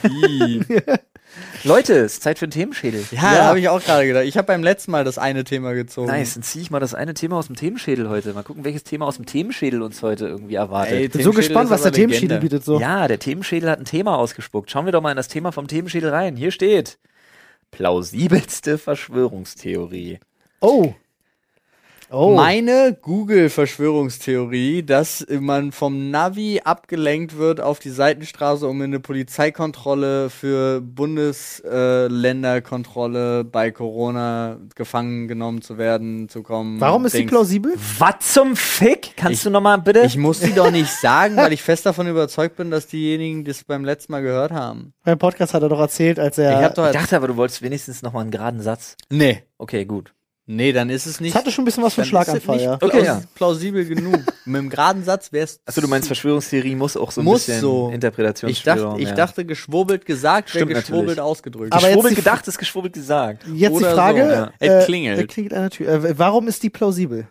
Leute, es ist Zeit für einen Themenschädel. Ja, Ja. habe ich auch gerade gedacht. Ich habe beim letzten Mal das eine Thema gezogen. Nice, dann ziehe ich mal das eine Thema aus dem Themenschädel heute. Mal gucken, welches Thema aus dem Themenschädel uns heute irgendwie erwartet. Ey, Ich bin so gespannt, was der Themenschädel bietet. So. Ja, der Themenschädel hat ein Thema ausgespuckt. Schauen wir doch mal in das Thema vom Themenschädel rein. Hier steht plausibelste Verschwörungstheorie. Oh. Oh. Meine Google-Verschwörungstheorie, dass man vom Navi abgelenkt wird auf die Seitenstraße, um in eine Polizeikontrolle für Bundesländerkontrolle bei Corona gefangen genommen zu werden, zu kommen. Warum ist sie Dings. plausibel? Was zum Fick? Kannst Ich- du noch mal bitte? Ich muss sie doch nicht sagen, weil ich fest davon überzeugt bin, dass diejenigen das beim letzten Mal gehört haben. Beim Podcast hat er doch erzählt, als Ich er. doch ich dachte aber, du wolltest wenigstens noch mal einen geraden Satz. Nee. Okay, gut. Nee, dann ist es das nicht. hatte schon ein bisschen was von Schlaganfall, ist es ja. Okay, ja. plausibel genug. Mit dem geraden Satz wäre es. Achso, du meinst Verschwörungstheorie muss auch so ein Muss bisschen so. Ich Interpretationsspielraum. dachte, ich ja. dachte, geschwurbelt gesagt, wäre Stimmt geschwurbelt natürlich. ausgedrückt. Aber jetzt geschwurbelt gedacht ist geschwurbelt gesagt. Jetzt Oder die Frage. so, ja. äh, Es klingelt. Es klingelt an der Tür. Äh, warum ist die plausibel?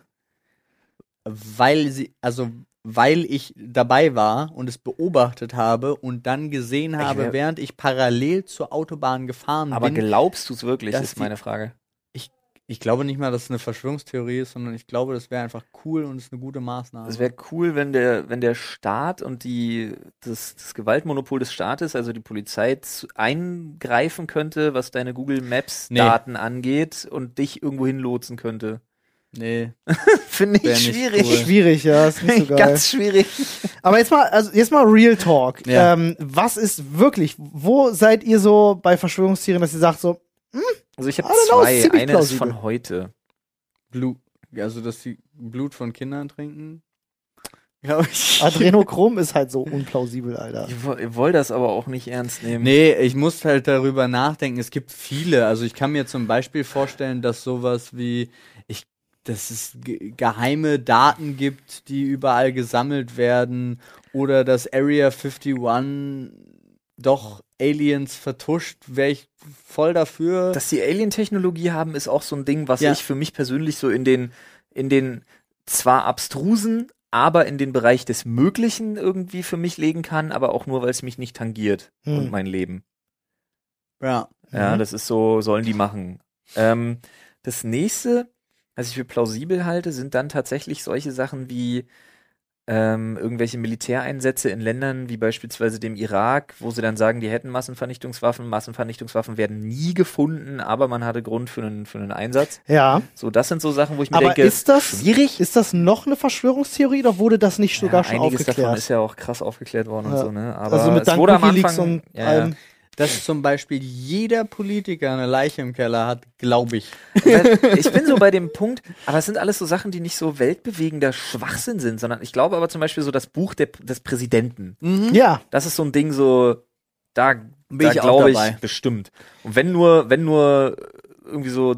weil sie, also weil ich dabei war und es beobachtet habe und dann gesehen habe, wär- während ich parallel zur Autobahn gefahren Aber bin. glaubst du es wirklich, ist meine Frage. Ich glaube nicht mal, dass es eine Verschwörungstheorie ist, sondern ich glaube, das wäre einfach cool und ist eine gute Maßnahme. Es wäre cool, wenn der, wenn der Staat und die, das, das Gewaltmonopol des Staates, also die Polizei, zu, eingreifen könnte, was deine Google Maps Nee. Angeht und dich irgendwo hinlotsen könnte. nee. Finde ich schwierig. cool. Schwierig, ja, ist nicht so geil. Ganz schwierig. Aber jetzt mal, also jetzt mal Real Talk. Ja. Ähm, was ist wirklich, wo seid ihr so bei Verschwörungstheorien, dass ihr sagt so, Also ich habe ist zwei. Eine plausibel. ist von heute. Blut. Also, dass die Blut von Kindern trinken. Glaube ich. Adrenochrom ist halt so unplausibel, Alter. Ich, ich wollte das aber auch nicht ernst nehmen. Nee, ich muss halt darüber nachdenken. Es gibt viele. Also ich kann mir zum Beispiel vorstellen, dass sowas wie ich, dass es ge geheime Daten gibt, die überall gesammelt werden, oder dass Area 51 doch Aliens vertuscht, wäre ich voll dafür. Dass die Alien-Technologie haben, ist auch so ein Ding, was Ja. ich für mich persönlich so in den, in den zwar abstrusen, aber in den Bereich des Möglichen irgendwie für mich legen kann, aber auch nur, weil es mich nicht tangiert Hm. und mein Leben. ja. Ja, Mhm. das ist so, sollen die machen. Ähm, das nächste, was ich für plausibel halte, sind dann tatsächlich solche Sachen wie ähm, irgendwelche Militäreinsätze in Ländern wie beispielsweise dem Irak, wo sie dann sagen, die hätten Massenvernichtungswaffen. Massenvernichtungswaffen werden nie gefunden, aber man hatte Grund für einen, für einen Einsatz. Ja. So, das sind so Sachen, wo ich mir Aber denke, ist das, schwierig. ist das noch eine Verschwörungstheorie oder wurde das nicht sogar ja, schon einiges davon aufgeklärt? ist ja auch krass aufgeklärt worden Ja. und so, ne? Aber also mit es wurde am Anfang, und ja. allem. Dass zum Beispiel jeder Politiker eine Leiche im Keller hat, glaube ich. Ich bin so bei dem Punkt, aber es sind alles so Sachen, die nicht so weltbewegender Schwachsinn sind, sondern ich glaube aber zum Beispiel so das Buch der, des Präsidenten. Ja, Das ist so ein Ding so, da, Bin da ich auch glaube ich bestimmt. Und wenn nur, wenn nur irgendwie so,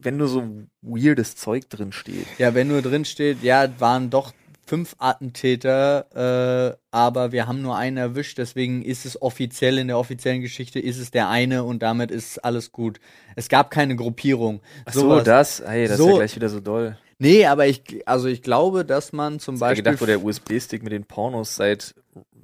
wenn nur so weirdes Zeug drin steht. Ja, wenn nur drin steht, ja, waren doch fünf Attentäter, äh, aber wir haben nur einen erwischt, deswegen ist es offiziell in der offiziellen Geschichte ist es der eine und damit ist alles gut. Es gab keine Gruppierung. Ach so, Sowas. das, hey, das ist So- ja gleich wieder so doll. Nee, aber ich, also ich glaube, dass man zum Ich habe Beispiel gedacht, wo der USB-Stick mit den Pornos seit,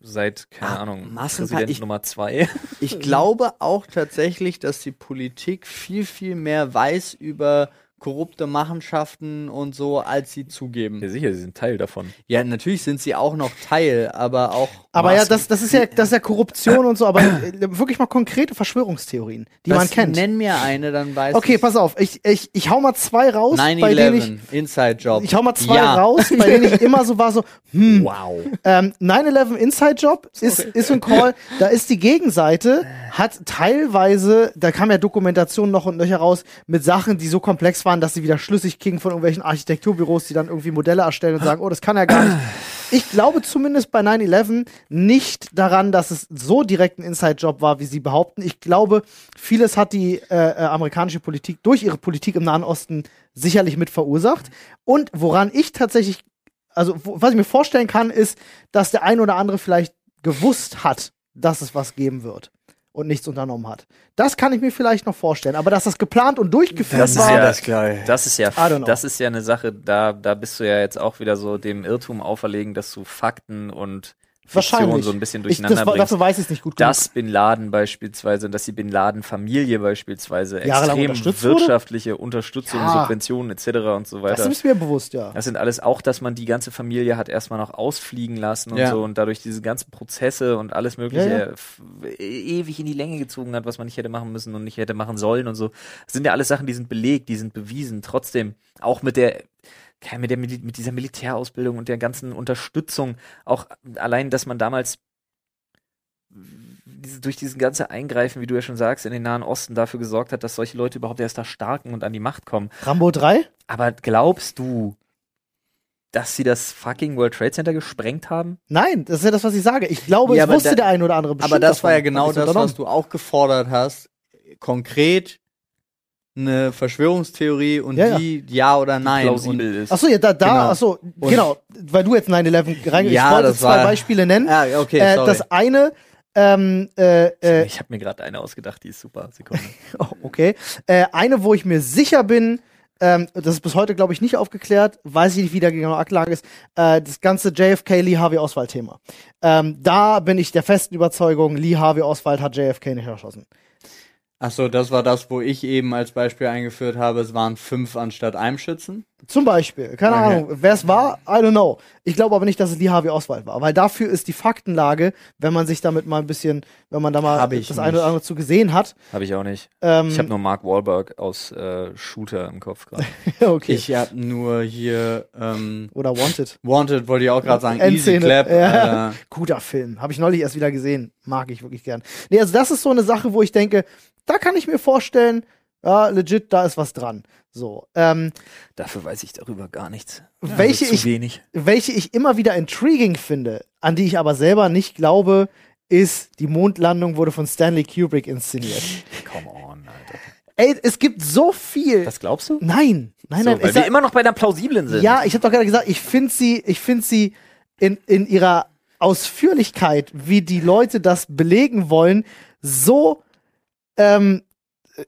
seit, keine Ah, Ahnung, Massenver- Präsident ich- Nummer zwei. Ich glaube auch tatsächlich, dass die Politik viel, viel mehr weiß über korrupte Machenschaften und so, als sie zugeben. Ja, sicher, sie sind Teil davon. Ja, natürlich sind sie auch noch Teil, aber auch. aber ja, Maßen- das, das ist ja, das ist ja Korruption und so, aber äh, wirklich mal konkrete Verschwörungstheorien, die das man kennt. Nenn mir eine, dann weiß Okay, ich. pass auf, ich, ich, ich hau mal zwei raus, bei denen ich, 9-11, Inside Job. ich hau mal zwei ja. raus, bei denen ich immer so war, so, hm, Wow. Ähm, 9-11 Inside Job ist, ist ein Call. Da ist die Gegenseite, hat teilweise, da kam ja Dokumentation noch und nöcher raus, mit Sachen, die so komplex waren, dass sie wieder schlüssig kriegen von irgendwelchen Architekturbüros, die dann irgendwie Modelle erstellen und sagen, oh, das kann ja gar nicht. Ich glaube zumindest bei 9-11 nicht daran, dass es so direkt ein Inside-Job war, wie sie behaupten. Ich glaube, vieles hat die äh, äh, amerikanische Politik durch ihre Politik im Nahen Osten sicherlich mit verursacht. Und woran ich tatsächlich also was ich mir vorstellen kann, ist, dass der ein oder andere vielleicht gewusst hat, dass es was geben wird und nichts unternommen hat. Das kann ich mir vielleicht noch vorstellen, aber dass das geplant und durchgeführt Das ist war, ja- geil. Das ist ja, das ist ja eine Sache, da, da bist du ja jetzt auch wieder so dem Irrtum auferlegen, dass du Fakten und Fiktion wahrscheinlich. so ein bisschen ich, durcheinander das, war- bringst. dafür weiß ich es nicht gut dass Bin Laden beispielsweise, dass die Bin Laden Familie beispielsweise Jahrelang extrem unterstützt wurde? wirtschaftliche Unterstützung, Ja. Subventionen etc. und so genug. Das weiter. ist mir bewusst, ja. Das sind alles auch, dass man die ganze Familie hat erstmal noch ausfliegen lassen und Ja. so und dadurch diese ganzen Prozesse und alles Mögliche Ja, ewig in die Länge gezogen hat, was man nicht hätte machen müssen und nicht hätte machen sollen und so. Das sind ja alles Sachen, die sind belegt, die sind bewiesen. Trotzdem, auch mit der, mit der, mit dieser Militärausbildung und der ganzen Unterstützung, auch allein, dass man damals diese, durch dieses ganze Eingreifen, wie du ja schon sagst, in den Nahen Osten dafür gesorgt hat, dass solche Leute überhaupt erst da starken und an die Macht kommen. Rambo 3? Aber glaubst du, dass sie das fucking World Trade Center gesprengt haben? Nein, das ist ja das, was ich sage. Ich glaube, Ja, es wusste da- der ein oder andere bestimmt Aber das war ja davon. genau das, was du auch gefordert hast. Konkret eine Verschwörungstheorie und Ja, ja. die ja oder nein. Und, plausibel ist. Achso, ja, da, da, Genau. achso, genau, weil du jetzt 9-11 reingegangen Ja, Ich wollte zwei Beispiele nennen. ah, okay, äh, das eine, ähm, äh, äh, ich habe mir gerade eine ausgedacht, die ist super. Sekunde. Oh, okay. Äh, eine, wo ich mir sicher bin, ähm, das ist bis heute, glaube ich, nicht aufgeklärt, weiß ich nicht, wie der genaue Aktlage ist, äh, das ganze JFK Lee Harvey Oswald Thema. Ähm, da bin ich der festen Überzeugung, Lee Harvey Oswald hat JFK nicht erschossen. Ach so, das war das, wo ich eben als Beispiel eingeführt habe, es waren fünf anstatt einem Schützen. Zum Beispiel. Keine Okay. Ahnung. Wer es war, I don't know. Ich glaube aber nicht, dass es Lee Harvey Oswald war. Weil dafür ist die Faktenlage, wenn man sich damit mal ein bisschen, wenn man da mal das nicht. eine oder andere zu gesehen hat. Habe ich auch nicht. Ähm, Ich habe nur Mark Wahlberg aus äh, Shooter im Kopf gerade. okay. Ich habe nur hier ähm, oder Wanted. Wanted, wollte ich auch gerade sagen. Endszene. Easy Clap. Ja. Guter Film. Habe ich neulich erst wieder gesehen. Mag ich wirklich gern. Nee, also das ist so eine Sache, wo ich denke, da kann ich mir vorstellen, ja, legit, da ist was dran. So. Ähm, Dafür weiß ich darüber gar nichts. welche, also zu ich, wenig. welche ich immer wieder intriguing finde, an die ich aber selber nicht glaube, ist, die Mondlandung wurde von Stanley Kubrick inszeniert. Come on, Alter. Ey, es gibt so viel. Das glaubst du? nein, nein, so, nein. weil ich wir sag- immer noch bei der plausiblen sind. Ja, ich habe doch gerade gesagt, ich finde sie, ich finde sie in, in ihrer Ausführlichkeit, wie die Leute das belegen wollen, so ähm,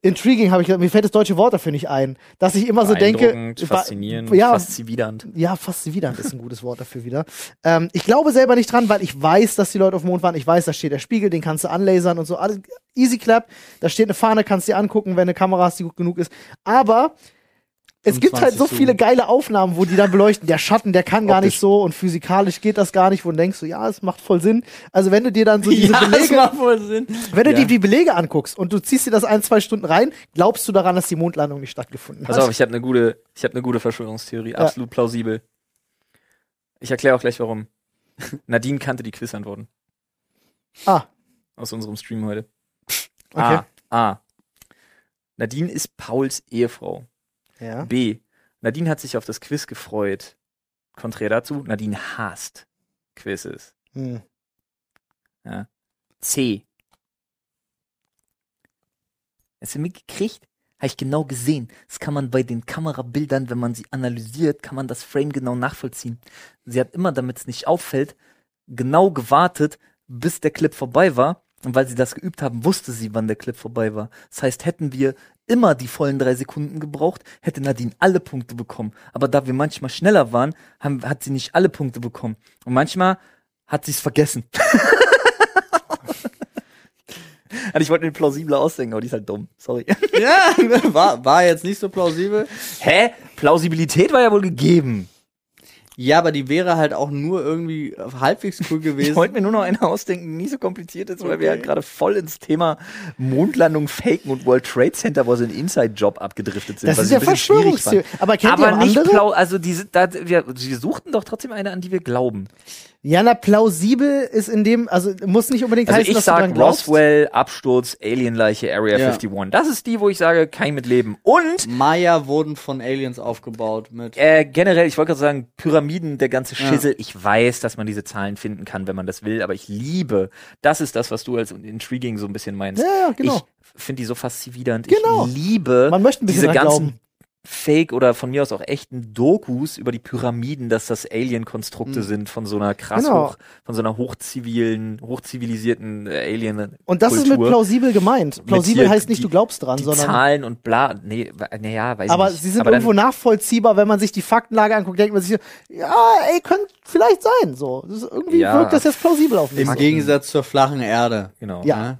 intriguing habe ich gesagt, mir fällt das deutsche Wort dafür nicht ein, dass ich immer so denke, faszinierend, ja, faszinierend. ja, faszinierend ist ein gutes Wort dafür wieder. Ähm, ich glaube selber nicht dran, weil ich weiß, dass die Leute auf dem Mond waren. Ich weiß, da steht der Spiegel, den kannst du anlasern und so. Alles easy clap. Da steht eine Fahne, kannst du dir angucken, wenn eine Kamera hast, die gut genug ist. Aber es gibt halt so 25 viele geile Aufnahmen, wo die dann beleuchten, der Schatten, der kann gar nicht so und physikalisch geht das gar nicht, wo du denkst, so, ja, es macht voll Sinn. Also wenn du dir dann so diese ja, Belege, macht wohl Sinn. wenn du Ja. dir die Belege anguckst und du ziehst dir das ein, zwei Stunden rein, glaubst du daran, dass die Mondlandung nicht stattgefunden Pass hat? auf, ich habe eine gute, ich habe eine gute Verschwörungstheorie, absolut plausibel. Ich erkläre auch gleich warum. Nadine kannte die Quizantworten Ah, aus unserem Stream heute. okay. A. A. Nadine ist Pauls Ehefrau. Ja. B. Nadine hat sich auf das Quiz gefreut. Konträr dazu, Nadine hasst Quizzes. Hm. C. Hast du mitgekriegt? Habe ich genau gesehen. Das kann man bei den Kamerabildern, wenn man sie analysiert, kann man das Frame genau nachvollziehen. Sie hat immer, damit es nicht auffällt, genau gewartet, bis der Clip vorbei war. Und weil sie das geübt haben, wusste sie, wann der Clip vorbei war. Das heißt, hätten wir immer die vollen drei Sekunden gebraucht, hätte Nadine alle Punkte bekommen. Aber da wir manchmal schneller waren, haben, hat sie nicht alle Punkte bekommen. Und manchmal hat sie es vergessen. Und ich wollte eine plausible ausdenken, aber die ist halt dumm. Sorry. Ja, war, war jetzt nicht so plausibel. Hä? Plausibilität war ja wohl gegeben. Ja, aber die wäre halt auch nur irgendwie halbwegs cool Ich gewesen. wollte mir nur noch eine ausdenken, die nicht so kompliziert ist, weil wir halt gerade voll ins Thema Mondlandung, Faken und World Trade Center, wo so ein Inside-Job abgedriftet sind. Das ist ich ja ein bisschen schwierig Verschwörungstheorie. Aber kennt Aber ihr auch nicht andere? plau, also diese, da, wir, wir suchten doch trotzdem eine, an die wir glauben. Ja, na, plausibel ist in dem, also muss nicht unbedingt Also heißen, ich dass du dran sag. Roswell, Absturz, Alienleiche, Area Ja. 51. Das ist die, wo ich sage, kann ich mit leben. Und Maya wurden von Aliens aufgebaut mit. Äh, generell, ich wollte gerade sagen, Pyramiden, der ganze Ja. Schissel. Ich weiß, dass man diese Zahlen finden kann, wenn man das will, aber ich liebe, das ist das, was du als intriguing so ein bisschen meinst. Ja, ja, genau. Ich finde die so faszinierend. Genau. Ich liebe Man möchte ein bisschen diese ganzen glauben. Fake oder von mir aus auch echten Dokus über die Pyramiden, dass das Alien-Konstrukte Mhm. sind von so einer krass Genau. hoch, von so einer hochzivilen, hochzivilisierten äh, Alien. Und das ist mit plausibel gemeint. Plausibel hier heißt nicht, die- du glaubst dran, Die sondern. Zahlen und bla, nee, naja, weiß aber ich nicht. sie sind aber irgendwo dann, nachvollziehbar, wenn man sich die Faktenlage anguckt, denkt man sich, so, ja, ey, könnte vielleicht sein. So, das ist, irgendwie Ja. wirkt das jetzt plausibel auf mich. Im Gegensatz zur flachen Erde. genau. Ja.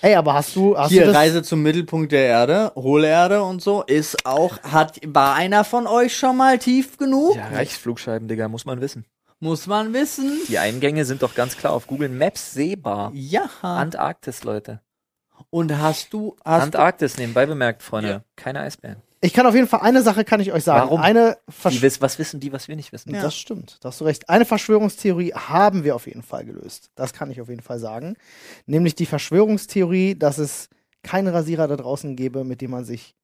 Ey, aber hast du, hast Hier du das? Reise zum Mittelpunkt der Erde, Hohlerde und so, ist auch, hat, war einer von euch schon mal tief genug? Ja, Reichsflugscheiben, Digga, muss man wissen. Muss man wissen. Die Eingänge sind doch ganz klar auf Google Maps sehbar. Ja. Antarktis, Leute. Und hast du, hast Antarktis, nebenbei bemerkt, Freunde. Keine Eisbären. Ich kann auf jeden Fall eine Sache kann ich euch sagen. Warum? Eine Versch Die wiss, was wissen die, was wir nicht wissen? Ja. Das stimmt, da hast du recht. Eine Verschwörungstheorie haben wir auf jeden Fall gelöst. Das kann ich auf jeden Fall sagen. Nämlich die Verschwörungstheorie, dass es keinen Rasierer da draußen gäbe, mit dem man sich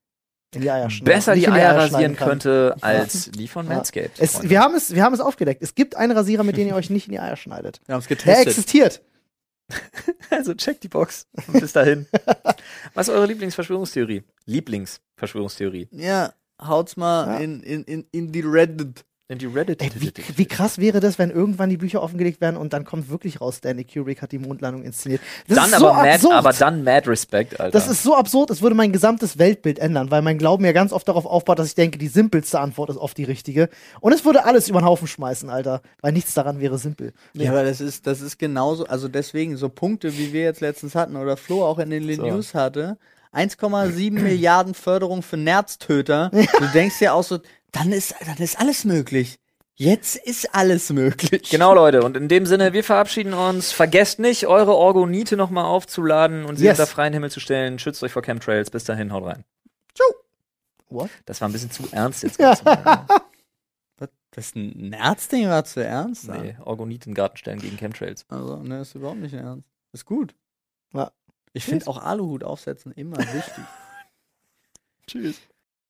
in die Eier schneidet. Besser die Eier schneiden rasieren kann. könnte als die von Ja. Manscaped. Es, Freunde. wir, haben es, wir haben es aufgedeckt. Es gibt einen Rasierer, mit dem ihr euch nicht in die Eier schneidet. wir haben es Der getestet. existiert. also check die Box. Und bis dahin. was ist eure Lieblingsverschwörungstheorie? Lieblingsverschwörungstheorie. Ja, haut's mal Ja. in, in, in, in die Reddit. In die Reddit. Ey, wie, wie krass wäre das, wenn irgendwann die Bücher offengelegt werden und dann kommt wirklich raus, Stanley Kubrick hat die Mondlandung inszeniert. Das dann ist so aber, mad, absurd. aber dann mad respect, Alter. Das ist so absurd, es würde mein gesamtes Weltbild ändern, weil mein Glauben ja ganz oft darauf aufbaut, dass ich denke, die simpelste Antwort ist oft die richtige. Und es würde alles über den Haufen schmeißen, Alter, weil nichts daran wäre simpel. Ja, aber das ist, das ist genauso, also deswegen, so Punkte, wie wir jetzt letztens hatten oder Flo auch in den So. News hatte, 1,7 Milliarden Förderung für Nerztöter. Du denkst ja auch so, dann ist, dann ist alles möglich. Jetzt ist alles möglich. Genau, Leute. Und in dem Sinne, wir verabschieden uns. Vergesst nicht, eure Orgonite nochmal aufzuladen und sie Yes. unter freien Himmel zu stellen. Schützt euch vor Chemtrails. Bis dahin, haut rein. What? Das war ein bisschen zu ernst jetzt. Was, das ein Nerzding war zu ernst? nee, Orgonite in den Garten stellen gegen Chemtrails. Also, ne, ist überhaupt nicht ernst. Ist gut. Ja. Ich finde auch Aluhut aufsetzen immer wichtig. Tschüss.